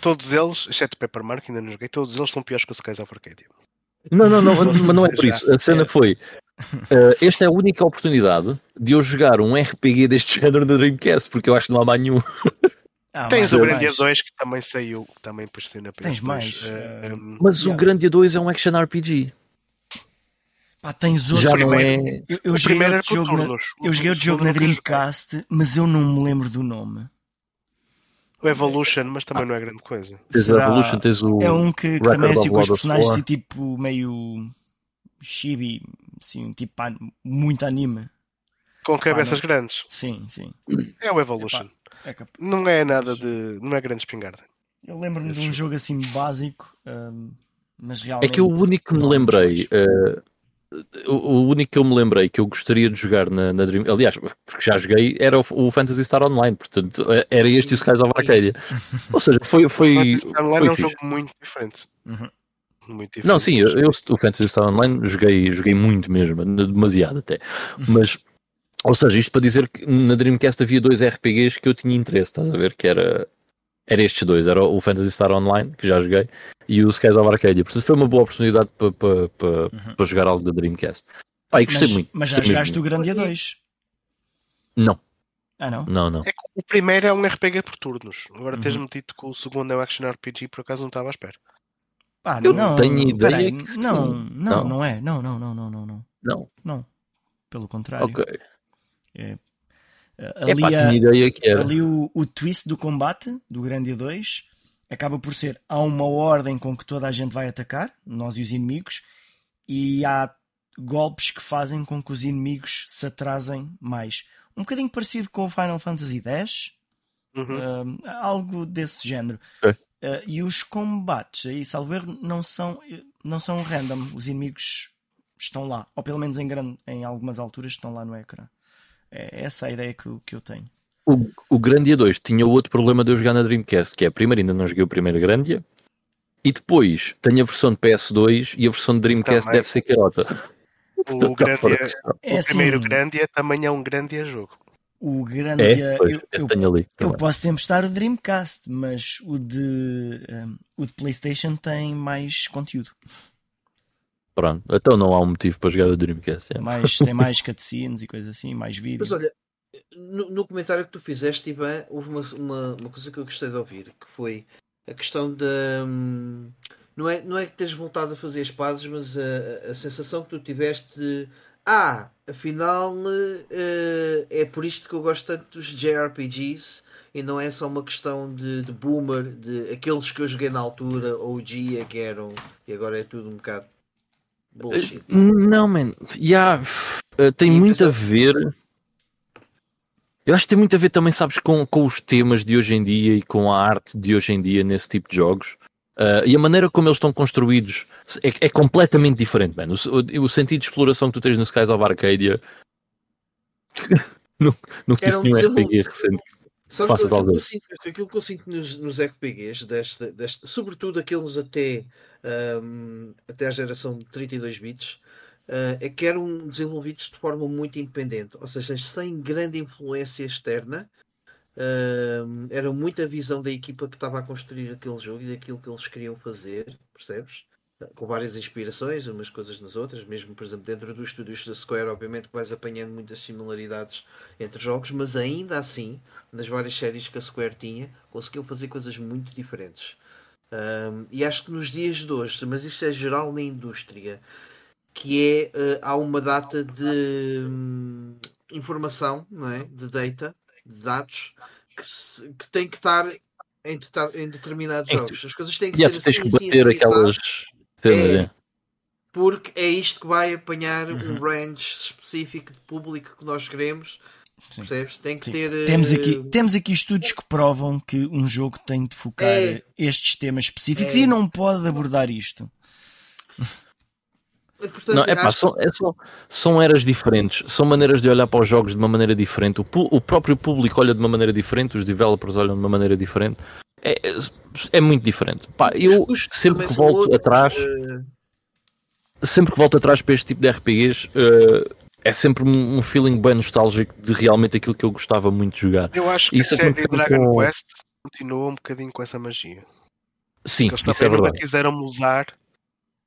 Todos eles, exceto o Paper Mario, que ainda não joguei, todos eles são piores que o Skies of Arcadia. Não, não, não, [laughs] mas não é por isso. A cena foi. Uh, esta é a única oportunidade de eu jogar um RPG deste [laughs] género na Dreamcast, porque eu acho que não há mais nenhum. Ah, Tens o Grandia 2 que também saiu, também depois saiu na PS2. Tens mais. Uh, um, mas yeah. o Grandia 2 é um action RPG. Pá, tens outro. Já não é... Eu, eu joguei o jogo, na, eu joguei o jogo na Dreamcast, mas eu não me lembro do nome. O Evolution, mas também ah. não é grande coisa. Tens o Evolution, tens o. É um que, que também é assim com os personagens assim, tipo meio chibi, assim, tipo muito anime. Com cabeças grandes. Sim, sim. É o Evolution. É cap... Não é nada de. Não é grande espingarda. Eu lembro-me de um jogo assim básico, um, mas realmente. É que o único que me lembrei. Uh, o, único que eu me lembrei que eu gostaria de jogar na, na Dream. Aliás, porque já joguei, era o, o, Fantasy Star Online, portanto, eh, era este e o Skies of Arcadia. Ou seja, foi. foi o Fantasy Star Online é um jogo muito diferente. Uhum. Muito diferente. Não, sim, eu, eu, o Fantasy Star Online joguei, joguei muito mesmo, demasiado até. Uhum. Mas ou seja, isto para dizer que na Dreamcast havia dois RPGs que eu tinha interesse, estás a ver? Que era, era estes dois, era o Fantasy Star Online, que já joguei, e o Skies of Arcadia. Portanto, foi uma boa oportunidade para, para, para, uhum. para jogar algo da Dreamcast. Pá, e gostei mas, muito. Mas já jogaste o Grandia 2? Não. Ah, não? Não, não. É o primeiro é um RPG por turnos. Agora uhum. tens-me dito que o segundo é um Action RPG, por acaso não estava à espera. Ah, eu não tenho ideia aí, que não, não, não, não é. Não, não, não, não, não, não. Não. Não. Pelo contrário. Ok. É, é ali, a, ideia que era. ali o, o twist do combate do Grandia 2 acaba por ser há uma ordem com que toda a gente vai atacar, nós e os inimigos, e há golpes que fazem com que os inimigos se atrasem mais. Um bocadinho parecido com o Final Fantasy X, uhum. uh, algo desse género. É. Uh, e os combates aí, salvo erro, não são, não são random. Os inimigos estão lá, ou pelo menos em, grande, em algumas alturas estão lá no ecrã. É essa a ideia que, que eu tenho. O, o Grandia 2 tinha outro problema de eu jogar na Dreamcast, que é primeiro ainda não joguei o primeiro Grandia, e depois tenho a versão de PS2 e a versão de Dreamcast também. deve ser carota. O, [laughs] tá Grandia, é o assim, primeiro Grandia também é um Grandia jogo. O Grandia, é, pois, eu, eu, ali, eu posso emprestar o Dreamcast, mas o de, um, o de PlayStation tem mais conteúdo. Pronto, então não há um motivo para jogar o Dreamcast. É. Mais, tem mais [laughs] cutscenes e coisas assim, mais vídeos. Mas olha, no, no, comentário que tu fizeste, Ivan, houve uma, uma, uma, coisa que eu gostei de ouvir, que foi a questão da. Hum, não, é, não é que tens voltado a fazer as pazes, mas a, a sensação que tu tiveste de. Ah, afinal uh, é por isto que eu gosto tanto dos JRPGs e não é só uma questão de, de boomer, de aqueles que eu joguei na altura, ou o Gia que eram, e agora é tudo um bocado Bullshit. Não, man. Yeah, uh, tem muito a ver. Eu acho que tem muito a ver também, sabes, com, com os temas de hoje em dia e com a arte de hoje em dia nesse tipo de jogos. Uh, e a maneira como eles estão construídos é, é completamente diferente, mano. O, o, sentido de exploração que tu tens no Skies of Arcadia [laughs] não, não disse nenhum RPG recente. Sabe aquilo, que eu sinto, aquilo que eu sinto nos, nos RPGs, deste, deste, sobretudo aqueles até, um, até a geração de 32 bits, uh, é que eram desenvolvidos de forma muito independente, ou seja, sem grande influência externa. Uh, era muita visão da equipa que estava a construir aquele jogo e daquilo que eles queriam fazer, percebes? com várias inspirações, umas coisas nas outras, mesmo por exemplo dentro dos estúdios da Square, obviamente que vais apanhando muitas similaridades entre jogos, mas ainda assim, nas várias séries que a Square tinha, conseguiu fazer coisas muito diferentes. E acho que nos dias de hoje, mas isto é geral na indústria, que é uh, há uma data de um, informação, não é? de data, de dados, que, se, que tem que estar em, em determinados é jogos. As coisas têm que ser assim, que bater assim, aquelas é, porque é isto que vai apanhar uhum. um range específico de público que nós queremos. Sim. Percebes? Tem que Sim. ter. Temos aqui, uh... temos aqui estudos que provam que um jogo tem de focar é... estes temas específicos é... e não pode abordar isto. Portanto, não, é pá, são, é só, são eras diferentes, são maneiras de olhar para os jogos de uma maneira diferente. O, o próprio público olha de uma maneira diferente, os developers olham de uma maneira diferente. É, é muito diferente. Pá, eu sempre que volto outros, atrás, uh... sempre que volto atrás para este tipo de RPGs, uh, eh, é sempre um feeling bem nostálgico de realmente aquilo que eu gostava muito de jogar. Eu acho que isso a série Dragon com... Quest continua um bocadinho com essa magia. Sim, Eles isso é verdade. quiseram mudar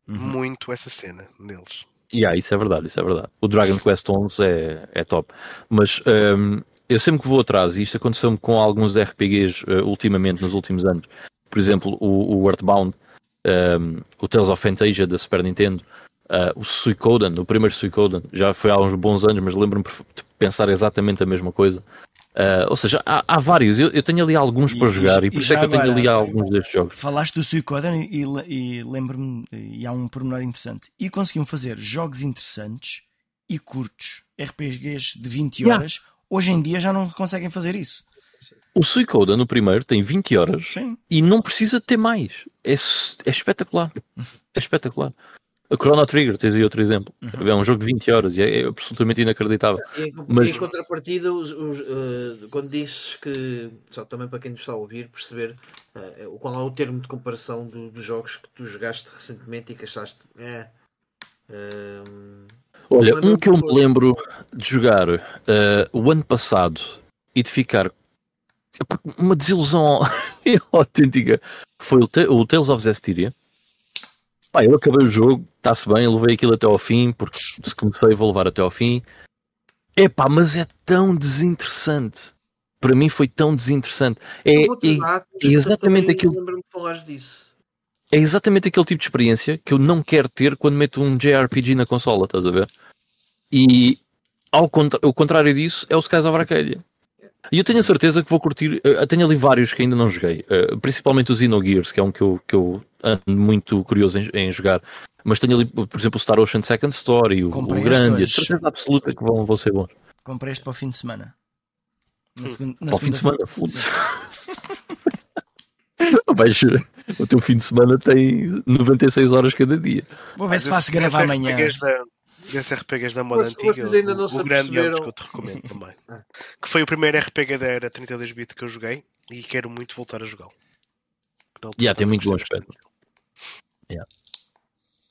uhum. muito essa cena deles. Yeah, isso é verdade, isso é verdade. O Dragon Quest 11 é, é top. Mas um, eu sempre que vou atrás, e isto aconteceu-me com alguns RPGs uh, ultimamente, nos últimos anos, por exemplo, o, o Earthbound, um, o Tales of Fantasia da Super Nintendo, uh, o Suicoden, o primeiro Suicoden, já foi há uns bons anos, mas lembro-me de pensar exatamente a mesma coisa. Uh, ou seja, há, há vários, eu, eu, tenho ali alguns e, para jogar e, e por isso é que eu tenho ali alguns destes jogos. Falaste do Suicoden e, e lembro-me, e há um pormenor interessante. E conseguiam fazer jogos interessantes e curtos, RPGs de 20 horas, yeah Hoje em dia já não conseguem fazer isso. O Suicoda no primeiro tem 20 horas Sim. e não precisa ter mais. É, é espetacular. É espetacular. A Chrono Trigger, tens aí outro exemplo. Uhum. É um jogo de 20 horas e é, é absolutamente inacreditável. E, em, Mas... em contrapartida, os, os, uh, quando dizes que, só também para quem nos está a ouvir, perceber uh, qual é o termo de comparação do, dos jogos que tu jogaste recentemente e que achaste. É, uh, Olha, um que eu me lembro de jogar uh, o ano passado e de ficar uma desilusão [laughs] autêntica foi o, o Tales of Zestiria. Pá, eu acabei o jogo, está-se bem, levei aquilo até ao fim, porque se comecei vou levar até ao fim. Epá, mas é tão desinteressante. Para mim foi tão desinteressante. É, é, é exatamente aquilo. É exatamente aquele tipo de experiência que eu não quero ter quando meto um JRPG na consola, estás a ver? E ao contra o contrário disso é o Skies of Arcadia. E eu tenho a certeza que vou curtir. Eh, eu tenho ali vários que ainda não joguei, uh, principalmente o Xenogears, que é um que eu, que eu ando muito curioso em, em jogar. Mas tenho ali, por exemplo, o Star Ocean Second Story, o, o Grande, a certeza absoluta que vão, vão ser bons. Comprei este para o fim de semana. Na, na para o fim de semana, foda-se. [laughs] Vais, o teu fim de semana tem 96 horas cada dia. Vou ver se faço gravar amanhã. Desses RPGs da moda Mas, antiga, vocês ainda não o, o grande que eu te recomendo [laughs] também. Ah. que foi o primeiro RPG da era 32-bit que eu joguei e quero muito voltar a jogá-lo. Já yeah, tem muito bom aspecto. Yeah.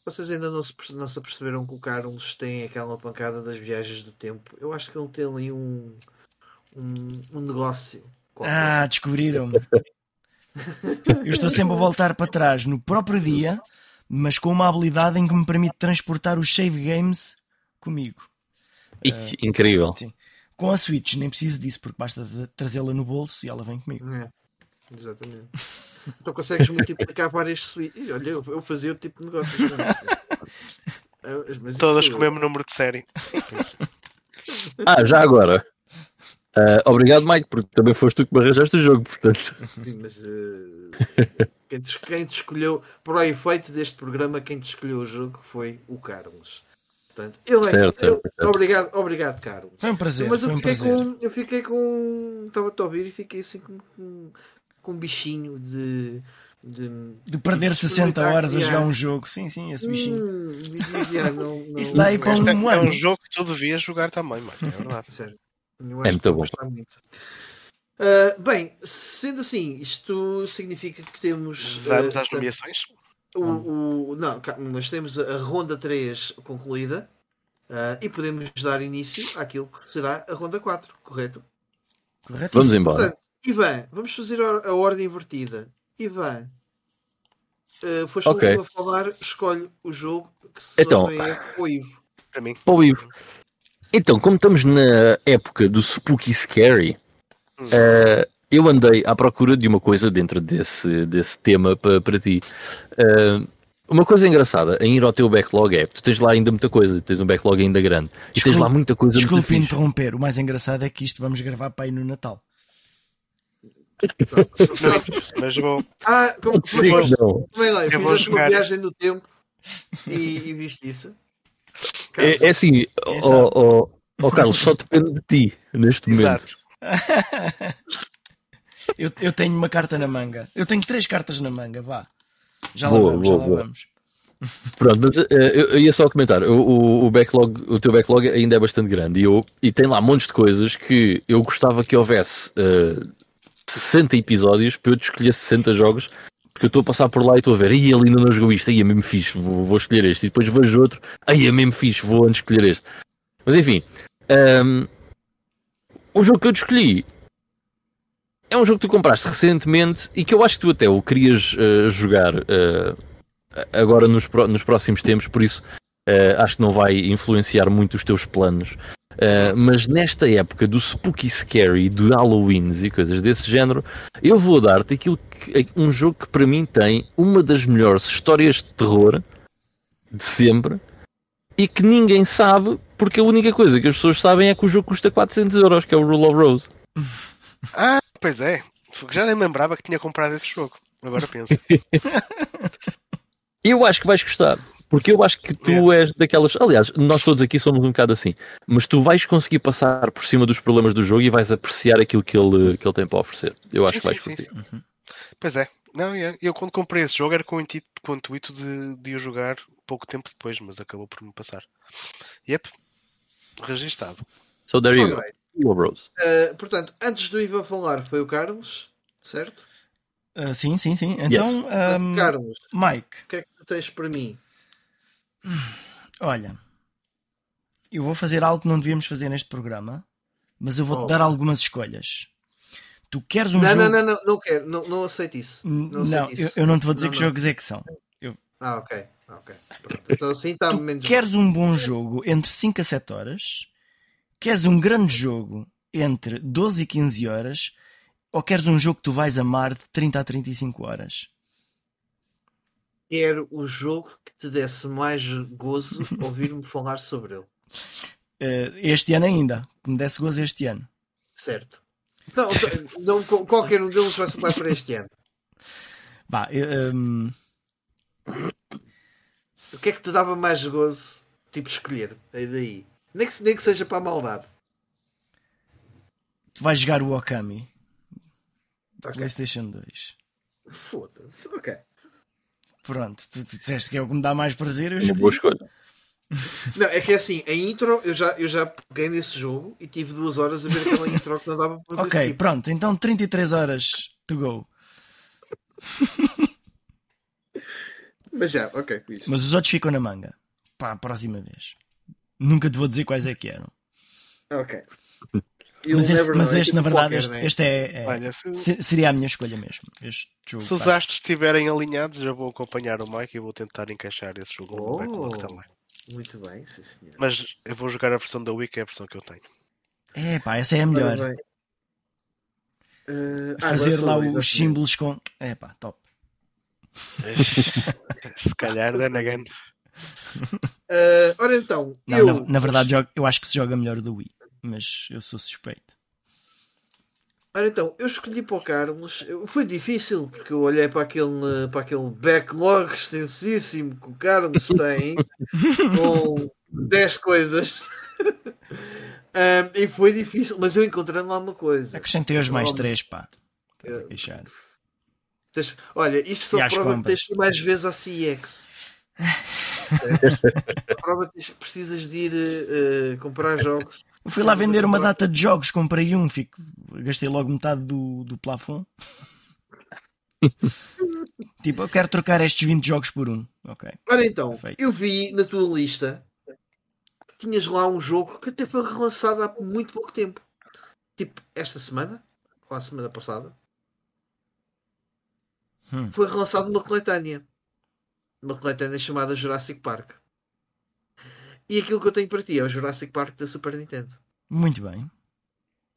Vocês ainda não se, não se aperceberam que o Carlos tem aquela pancada das viagens do tempo? Eu acho que ele tem ali um, um, um negócio. Qualquer. Ah, descobriram-me. [laughs] Eu estou sempre a voltar para trás no próprio dia, mas com uma habilidade em que me permite transportar os save games comigo. Uh, incrível. Sim. Com a Switch nem preciso disso, porque basta trazê-la no bolso e ela vem comigo. É, exatamente. [laughs] então consegues multiplicar várias Switch. Olha, eu, eu fazia o tipo de negócio. [laughs] Mas Todas com o mesmo número de série. [laughs] ah, já agora. Uh, obrigado, Mike, porque também foste tu que me arranjaste o jogo, portanto. Sim, mas uh, quem, te, quem, te, escolheu, para o efeito deste programa, quem te escolheu o jogo foi o Carlos. Portanto, ele é certo, certo, certo. Obrigado, obrigado, Carlos. Foi um prazer. Mas eu um fiquei, prazer. com. Eu fiquei com. Estava a ouvir e fiquei assim com, com, com um bichinho de, De, de perder de 60 horas a jogar um jogo. Sim, sim, esse bichinho. Hum, não, [laughs] não, Isso dá aí para um é, ano. É um jogo que tu devias jogar também, mano. É verdade. [laughs] Sério. é muito bom. Muito. Uh, bem, sendo assim, isto significa que temos. Vamos uh, às nomeações? O, o, não, mas temos a ronda 3 concluída uh, e podemos dar início àquilo que será a ronda 4, correto? Correto. Vamos embora. Portanto, Ivan, vamos fazer a, a ordem invertida. Ivan, uh, foste okay. a falar, escolhe o jogo que se então, é o Ivo. Para mim. Para o Ivo. Então, como estamos na época do Spooky Scary, hum. Uh, eu andei à procura de uma coisa dentro desse, desse tema para, para ti. Uh, uma coisa engraçada em ir ao teu backlog é tu tens lá ainda muita coisa, tens um backlog ainda grande e tens lá muita coisa. Desculpe interromper, o mais engraçado é que isto vamos gravar para aí no Natal mas vou. Ah, como Sim, foi? Também lá, eu fiz uma viagem no tempo e, e viste isso. É, é, assim, oh, oh, oh, Carlos, só depende de ti neste momento. [laughs] eu, eu tenho uma carta na manga. Eu tenho três cartas na manga, vá. Já boa, lá vamos, boa, já lá vamos. [laughs] Pronto, mas uh, eu, eu, ia só comentar, o, o, o, backlog, o teu backlog ainda é bastante grande e, eu, e tem lá montes de coisas que eu gostava que houvesse uh, 60 episódios para eu escolher 60 jogos, porque eu estou a passar por lá e estou a ver, aí ele ainda não jogou isto, aí é mesmo fixe, vou, vou, escolher este, e depois vejo outro, aí é mesmo fixe, vou antes escolher este. Mas enfim, um, o jogo que eu escolhi é um jogo que tu compraste recentemente e que eu acho que tu até o querias uh, jogar uh, agora nos, nos próximos tempos, por isso uh, acho que não vai influenciar muito os teus planos. Mas nesta época do spooky scary, do Halloween e coisas desse género, eu vou dar-te aquilo que, um jogo que para mim tem uma das melhores histórias de terror de sempre e que ninguém sabe porque a única coisa que as pessoas sabem é que o jogo custa 400 euros, que é o Rule of Rose. [laughs] Ah, pois é. Já nem lembrava que tinha comprado esse jogo. Agora penso. [laughs] eu acho que vais gostar. Porque eu acho que tu és daquelas. Aliás, nós todos aqui somos um bocado assim. Mas tu vais conseguir passar por cima dos problemas do jogo e vais apreciar aquilo que ele, que ele tem para oferecer. Eu acho sim, que vais sim, sim. Uhum. Pois é. Não, eu quando comprei esse jogo era com o intuito, com o intuito de, de o jogar pouco tempo depois, mas acabou por me passar. Yep. Registado. So there you right. go. Uh, portanto, antes do Ivan falar, foi o Carlos, certo? Uh, sim, sim, sim. Então, yes. um, Carlos, Mike, o que é que tu tens para mim? Olha, eu vou fazer algo que não devíamos fazer neste programa, mas eu vou-te oh. dar algumas escolhas. Tu queres um não, jogo. Não, não, não, não quero, não, não aceito isso. Não, não aceito eu, eu, não te vou dizer não, que jogos é que são. Eu... Ah, ok. Ok. Então assim está tu. Queres um bom jogo entre 5 a 7 horas? Queres um grande jogo entre 12 e 15 horas? Ou queres um jogo que tu vais amar de 30 a 35 horas? quero o jogo que te desse mais gozo [laughs] ouvir-me falar sobre ele. Uh, este ano ainda, que me desse gozo este ano. Certo. Não, não qualquer um deles vai para este ano. Vá, um... O que é que te dava mais gozo? Tipo, escolher. Aí daí. Nem que, nem que seja para a maldade. Tu vais jogar o Okami. Okay. PlayStation 2. Foda-se, ok. Pronto, tu, disseste que é o que me dá mais prazer. Eu Uma boa escolha. Não, é que é assim, a intro eu já, eu já peguei nesse jogo e tive duas horas a ver aquela intro que não dava para fazer. Ok, pronto, então 33 horas to go. [laughs] Mas já, ok. Fixe. Mas os outros ficam na manga. Para a próxima vez. Nunca te vou dizer quais é que eram. Ok. [laughs] Mas, esse, mas este, tipo na verdade, este, este é, é Olha, se, seria a minha escolha mesmo. Este jogo, se os astros estiverem alinhados, já vou acompanhar o Mike e vou tentar encaixar esse jogo oh, no backlog também. Muito bem, sim senhor. Mas eu vou jogar a versão da Wii, que é a versão que eu tenho. É pá, essa é a melhor. Uh, Fazer lá os símbolos com. É pá, top. Se calhar, then again. Uh, ora então, não, eu... na, na verdade, eu acho que se joga melhor do Wii mas eu sou suspeito. Ora então, eu escolhi para o Carlos. Foi difícil porque eu olhei para aquele, para aquele backlog extensíssimo que o Carlos [laughs] tem com 10 coisas. um, [laughs] e foi difícil, mas eu encontrei lá uma coisa. Acrescentei os mais 3, pá. Tens, olha, isto só prova que tens que ir mais vezes à CX. a [laughs] prova que precisas de ir uh, comprar jogos. Eu fui lá vender uma data de jogos, comprei um, fico, gastei logo metade do, do plafond. [laughs] tipo, eu quero trocar estes 20 jogos por um. Ok. Ora então, Perfeito. eu vi na tua lista que tinhas lá um jogo que até foi relançado há muito pouco tempo. Tipo, esta semana, ou a semana passada, hum. foi relançado uma coletânea. Uma coletânea chamada Jurassic Park. E aquilo que eu tenho para ti é o Jurassic Park da Super Nintendo. Muito bem.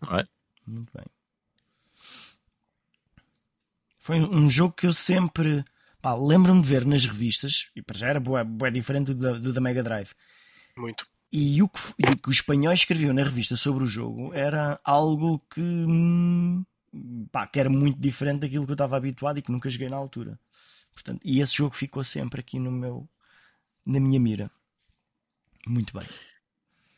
Right. Muito bem. Foi um jogo que eu sempre lembro-me de ver nas revistas, e para já era bué, bué diferente do, do da Mega Drive. Muito. E o, que, e o que os espanhóis escreviam na revista sobre o jogo era algo que, hum, pá, que era muito diferente daquilo que eu estava habituado e que nunca joguei na altura. Portanto, e esse jogo ficou sempre aqui no meu, na minha mira. Muito bem.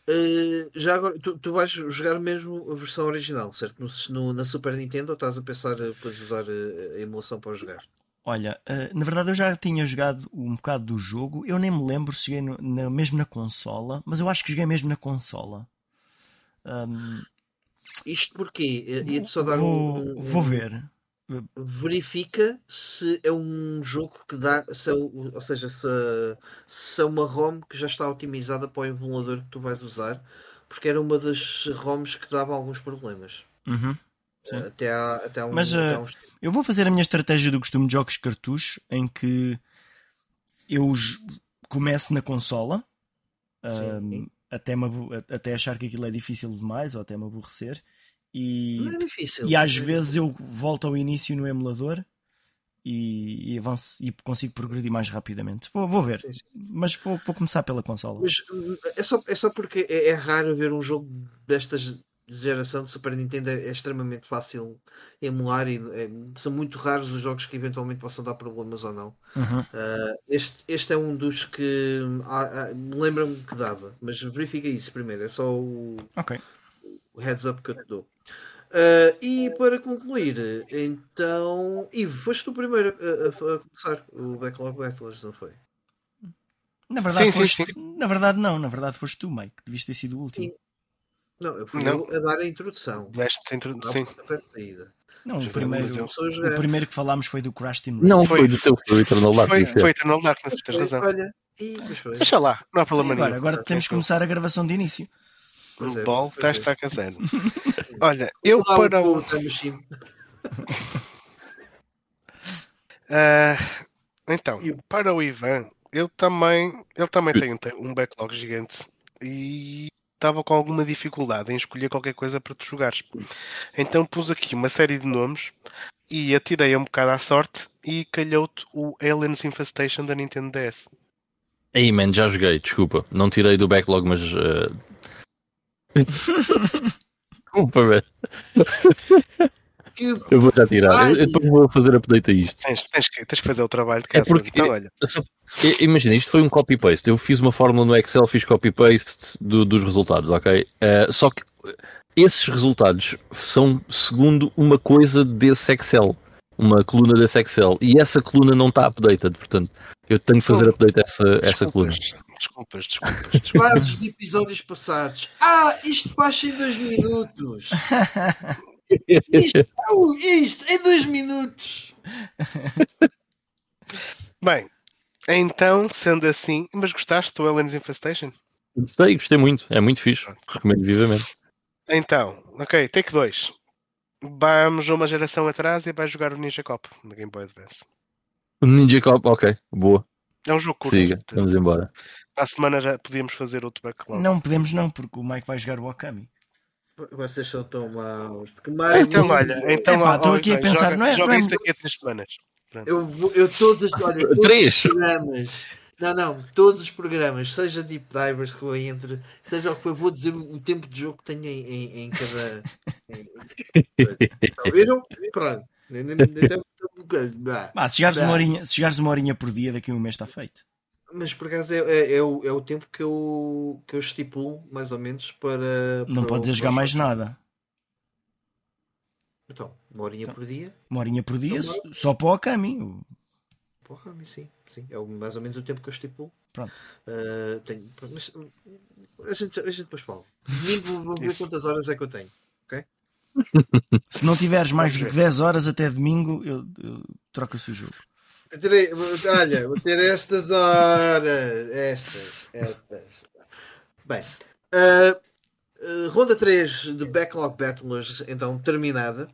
Uh, já agora, tu, tu, vais jogar mesmo a versão original, certo? No, no, na Super Nintendo ou estás a pensar depois usar a, a emulação para jogar? Olha, uh, na verdade eu já tinha jogado um bocado do jogo, eu nem me lembro se joguei no, na, mesmo na consola, mas eu acho que joguei mesmo na consola. Um, Isto porquê? Ia-te só dar vou, um, Vou ver verifica se é um jogo que dá, se é, ou seja, se, se é uma ROM que já está otimizada para o emulador que tu vais usar, porque era uma das ROMs que dava alguns problemas. Uhum. Até, há, até há um, Mas até uh, eu vou fazer a minha estratégia do costume de jogos cartucho em que eu começo na consola um, até, me, até achar que aquilo é difícil demais ou até me aborrecer e, não é difícil. E às vezes eu volto ao início no emulador e, e avanço e consigo progredir mais rapidamente. Vou, vou ver, mas vou, vou, começar pela consola. Mas é só, é só porque é, é raro ver um jogo destas geração de Super Nintendo é, extremamente fácil emular e é, são muito raros os jogos que eventualmente possam dar problemas ou não. Uhum. Uh, este, este é um dos que ah, ah, lembra-me que dava, mas verifica isso primeiro, é só o, okay. o heads up que eu te dou. Uh, e para concluir, então. Ivo, foste tu primeiro a, a, a começar o Backlog Battlers, não foi? Na verdade, sim, foste, sim, sim. na verdade, não. Na verdade, foste tu, Mike. Devias ter sido o último. Sim. Não, eu fui não. a dar a introdução. Deste a introdução. Não, o primeiro, o primeiro que falámos foi do Crash Team Não, foi do teu, foi o Eternal Darkness. Foi, foi Eternal Darkness, tens razão. Olha, e, Deixa lá, não há problema nenhum. Agora, agora temos que começar a gravação de início. O é, ball está está casando. Olha, eu para o. uh, [laughs] então, para o Ivan, eu também, ele também tem um backlog gigante e estava com alguma dificuldade em escolher qualquer coisa para tu jogares. Então pus aqui uma série de nomes e atirei um bocado à sorte e calhou-te o Aliens Infestation da Nintendo DS. Aí, man, já joguei, desculpa. Não tirei do backlog, mas uh, [laughs] Desculpa, velho. Eu vou já tirar. Eu depois vou fazer update a isto. Tens, tens, que, tens que fazer o trabalho de casa. É porque, então, olha. Só, imagina, isto foi um copy-paste. Eu fiz uma fórmula no Excel, fiz copy-paste do, dos resultados, ok? Uh, só que esses resultados são segundo uma coisa desse Excel. Uma coluna desse Excel. E essa coluna não está updated, portanto, eu tenho que fazer update a essa, essa coluna. Desculpas, desculpas. desculpas. de episódios passados. Ah, isto passa em dois minutos. [laughs] isto, oh, [laughs] isto em dois minutos. Bem, então, sendo assim, mas gostaste do Aliens Infestation? Gostei, gostei muito. É muito fixe. Recomendo vivamente. Então, ok, take 2. Vamos uma geração atrás e vai jogar o Ninja Cop no Game Boy Advance. O Ninja Cop, ok, boa. É um jogo curto. Siga, vamos embora. À semana já podíamos fazer outro backlog. Não podemos não, porque o Mike vai jogar o Akami. Vocês são tão maus. Que então, olha, então, estou aqui a pensar, joga, não é? Joga não é... isso daqui a três semanas. Eu, vou, eu todos, olha, [laughs] todos três? os programas, não, não, todos os programas, seja Deep Divers que eu entre, seja o que for, vou dizer o tempo de jogo que tenho em, em, em cada. Em, viram? Pronto. Ah, se chegares uma, horinha, se chegares uma horinha por dia, daqui a um mês está feito. Mas por acaso é, é, é, o, é o tempo que eu, que eu estipulo, mais ou menos, para. Não para podes jogar mais nada. Então, uma horinha então, por dia? Uma horinha por dia, então, só para o Akami. Para o Akami, sim, sim. É mais ou menos o tempo que eu estipulo. Pronto. Uh, tenho, mas, a, gente, a gente depois fala. Domingo vou ver quantas horas é que eu tenho. Ok? Se não tiveres mais do que 10 horas até domingo, eu, eu troco-se o jogo. Terei, olha, vou ter estas horas. Estas, estas. Bem, uh, uh, ronda 3 de Backlog Battlers, então terminada.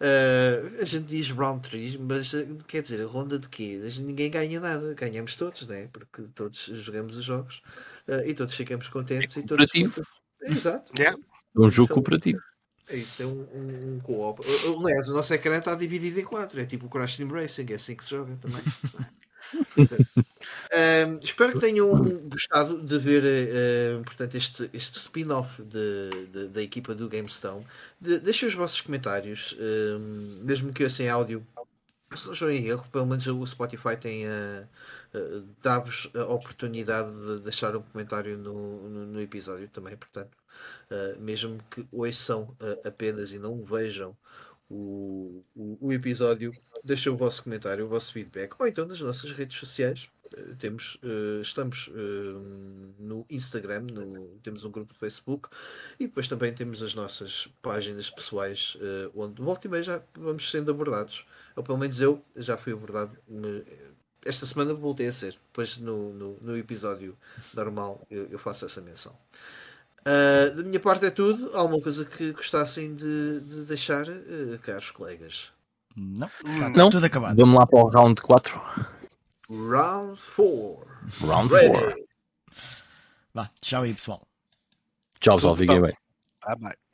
Uh, a gente diz round 3, mas quer dizer, a ronda de quê? Ninguém ganha nada, ganhamos todos, né? porque todos jogamos os jogos e todos ficamos contentes. É e todos... Exato. É um jogo cooperativo. É isso, é um, um, um co-op. Aliás, o nosso ecrã está dividido em quatro. É tipo o Crash Team Racing, é assim que se joga também. um, espero que tenham gostado de ver uh, portanto, este, este spin-off da equipa do GameStone. De, deixem os vossos comentários, mesmo que eu sem áudio. Se não estou em erro, pelo menos o Spotify tem uh, uh, dá-vos a oportunidade de deixar um comentário no, no, no episódio também, portanto uh, mesmo que ouçam uh, apenas e não vejam o, o, o, episódio, deixem o vosso comentário, o vosso feedback, ou então nas nossas redes sociais. Temos, estamos no Instagram, no, temos um grupo de Facebook e depois também temos as nossas páginas pessoais, onde volta e meia já vamos sendo abordados. Ou pelo menos eu já fui abordado esta semana voltei a ser. Depois no, no, no episódio normal eu, eu, faço essa menção. Uh, da minha parte é tudo. Há alguma coisa que gostassem de, de deixar, uh, caros colegas? Não, tá não. tudo acabado. Vamos lá para o round 4. Round 4. Round 4. Vá, tchau aí, pessoal. Tchau, pessoal. Fiquem bem. Bye bye.